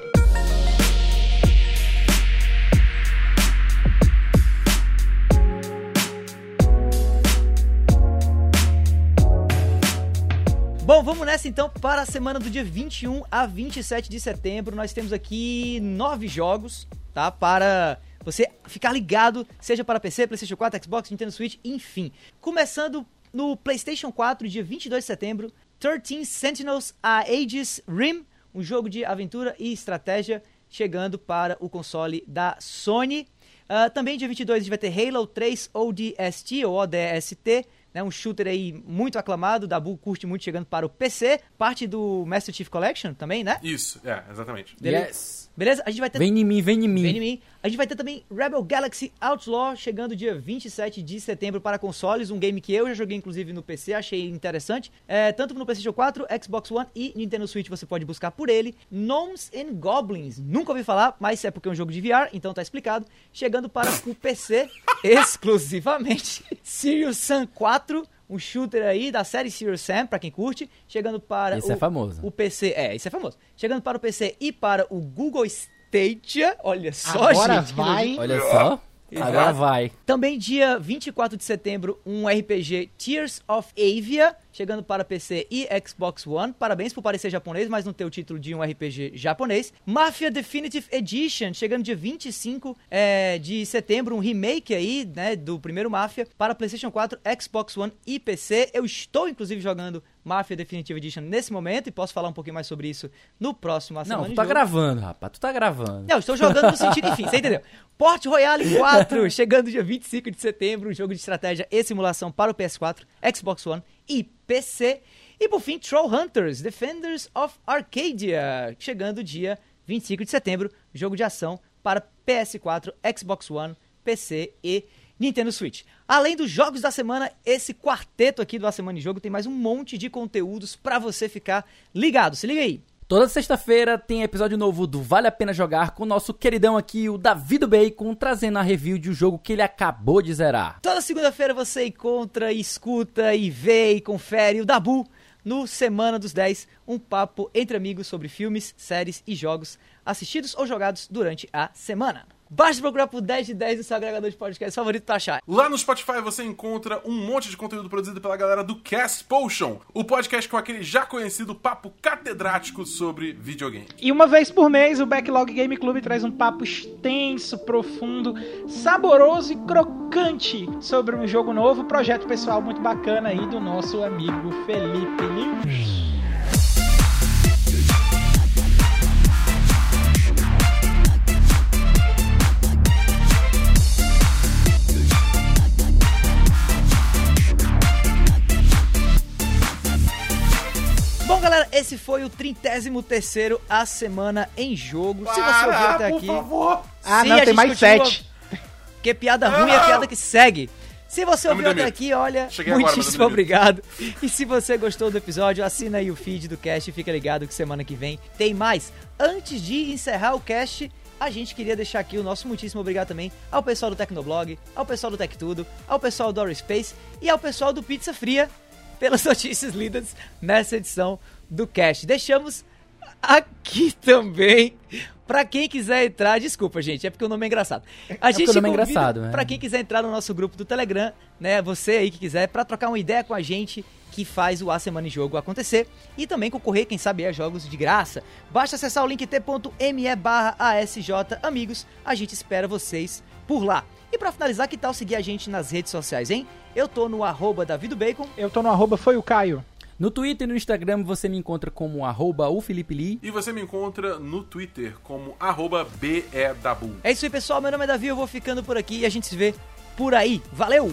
Speaker 1: Bom, vamos nessa então para a semana do dia 21 a 27 de setembro. Nós temos aqui nove jogos, tá? Para você ficar ligado, seja para PC, PlayStation 4, Xbox, Nintendo Switch, enfim. Começando no PlayStation 4, dia 22 de setembro, 13 Sentinels a Aegis Rim, um jogo de aventura e estratégia chegando para o console da Sony. Uh, também dia 22 a gente vai ter Halo 3 ODST, ou ODST, né, um shooter aí muito aclamado, da Bull curte muito chegando para o PC, parte do Master Chief Collection também, né?
Speaker 3: Isso, é, exatamente.
Speaker 2: Yes.
Speaker 1: Beleza? A gente vai ter
Speaker 2: Vem em mim, vem em mim.
Speaker 1: Vem em mim. A gente vai ter também Rebel Galaxy Outlaw chegando dia 27 de setembro para consoles, um game que eu já joguei inclusive no PC, achei interessante. É, tanto no PlayStation 4, Xbox One e Nintendo Switch você pode buscar por ele. Gnomes and Goblins, nunca ouvi falar, mas é porque é um jogo de VR, então tá explicado. Chegando para o PC exclusivamente. Serious Sam 4, um shooter aí da série Serious Sam, pra quem curte, chegando para
Speaker 2: Esse
Speaker 1: o,
Speaker 2: é famoso.
Speaker 1: o PC, é, isso é famoso. Chegando para o PC e para o Google Stadia, olha só,
Speaker 4: Agora
Speaker 1: gente.
Speaker 4: vai.
Speaker 2: Olha só. Agora vai.
Speaker 1: Também dia 24 de setembro, um RPG Tears of Avia, chegando para PC e Xbox One. Parabéns por parecer japonês, mas não ter o título de um RPG japonês. Mafia Definitive Edition, chegando dia 25 é, de setembro, um remake aí, né, do primeiro Mafia para PlayStation 4, Xbox One e PC. Eu estou, inclusive, jogando Mafia Definitive Edition nesse momento e posso falar um pouquinho mais sobre isso no próximo
Speaker 2: Não, tu tá
Speaker 1: Jogo.
Speaker 2: gravando, rapaz. Tu tá gravando.
Speaker 1: Não, estou jogando no sentido, enfim, você entendeu? Port Royale 4, chegando dia 25 de setembro, um jogo de estratégia e simulação para o PS4, Xbox One e PC. E por fim, Troll Hunters, Defenders of Arcadia, chegando dia 25 de setembro, jogo de ação para PS4, Xbox One, PC e Nintendo Switch. Além dos jogos da semana, esse quarteto aqui do A Semana em Jogo tem mais um monte de conteúdos para você ficar ligado. Se liga aí.
Speaker 2: Toda sexta-feira tem episódio novo do Vale a Pena Jogar com o nosso queridão aqui, o Davido Bacon, trazendo a review de um jogo que ele acabou de zerar.
Speaker 1: Toda segunda-feira você encontra, escuta e vê e confere o Dabu no Semana dos 10, um papo entre amigos sobre filmes, séries e jogos assistidos ou jogados durante a semana. Basta procurar por 10 de 10 no seu agregador de podcast favorito pra achar.
Speaker 3: Lá no Spotify você encontra um monte de conteúdo produzido pela galera do Cast Potion, o podcast com aquele já conhecido papo catedrático sobre videogame.
Speaker 4: E uma vez por mês, o Backlog Game Club traz um papo extenso, profundo, saboroso e crocante sobre um jogo novo, projeto pessoal muito bacana aí do nosso amigo Felipe Lins.
Speaker 1: Esse foi o 33º A Semana em Jogo. Se você ouviu
Speaker 3: Para,
Speaker 1: até
Speaker 3: por
Speaker 1: aqui...
Speaker 3: favor!
Speaker 4: Ah, não, tem mais
Speaker 1: continua-
Speaker 4: sete.
Speaker 1: Porque piada ruim é piada que segue. Se você ouviu até aqui, olha,
Speaker 3: Cheguei agora,
Speaker 1: muitíssimo
Speaker 3: demito.
Speaker 1: obrigado. E se você gostou do episódio, assina aí o feed do cast e fica ligado que semana que vem tem mais. Antes de encerrar o cast, a gente queria deixar aqui o nosso muitíssimo obrigado também ao pessoal do Tecnoblog, ao pessoal do Tech Tudo, ao pessoal do Space e ao pessoal do Pizza Fria pelas notícias lidas nessa edição do cast. Deixamos aqui também Pra quem quiser entrar, desculpa, gente, é porque o nome é engraçado. A
Speaker 2: É
Speaker 1: gente
Speaker 2: o nome é engraçado, né?
Speaker 1: Pra quem quiser entrar no nosso grupo do Telegram, né? Você aí que quiser, pra trocar uma ideia com a gente que faz o A Semana em Jogo acontecer e também concorrer, quem sabe, a jogos de graça. Basta acessar o link t.me barra ASJ Amigos, a gente espera vocês por lá. E pra finalizar, que tal seguir a gente nas redes sociais, hein? Eu tô no arroba davidobacon,
Speaker 4: Eu tô no arroba foi o Caio.
Speaker 2: No Twitter e no Instagram você me encontra como arroba o Felipe Lee.
Speaker 3: E você me encontra no Twitter como arroba BEDabu.
Speaker 1: É isso aí, pessoal. Meu nome é Davi, eu vou ficando por aqui e a gente se vê por aí. Valeu!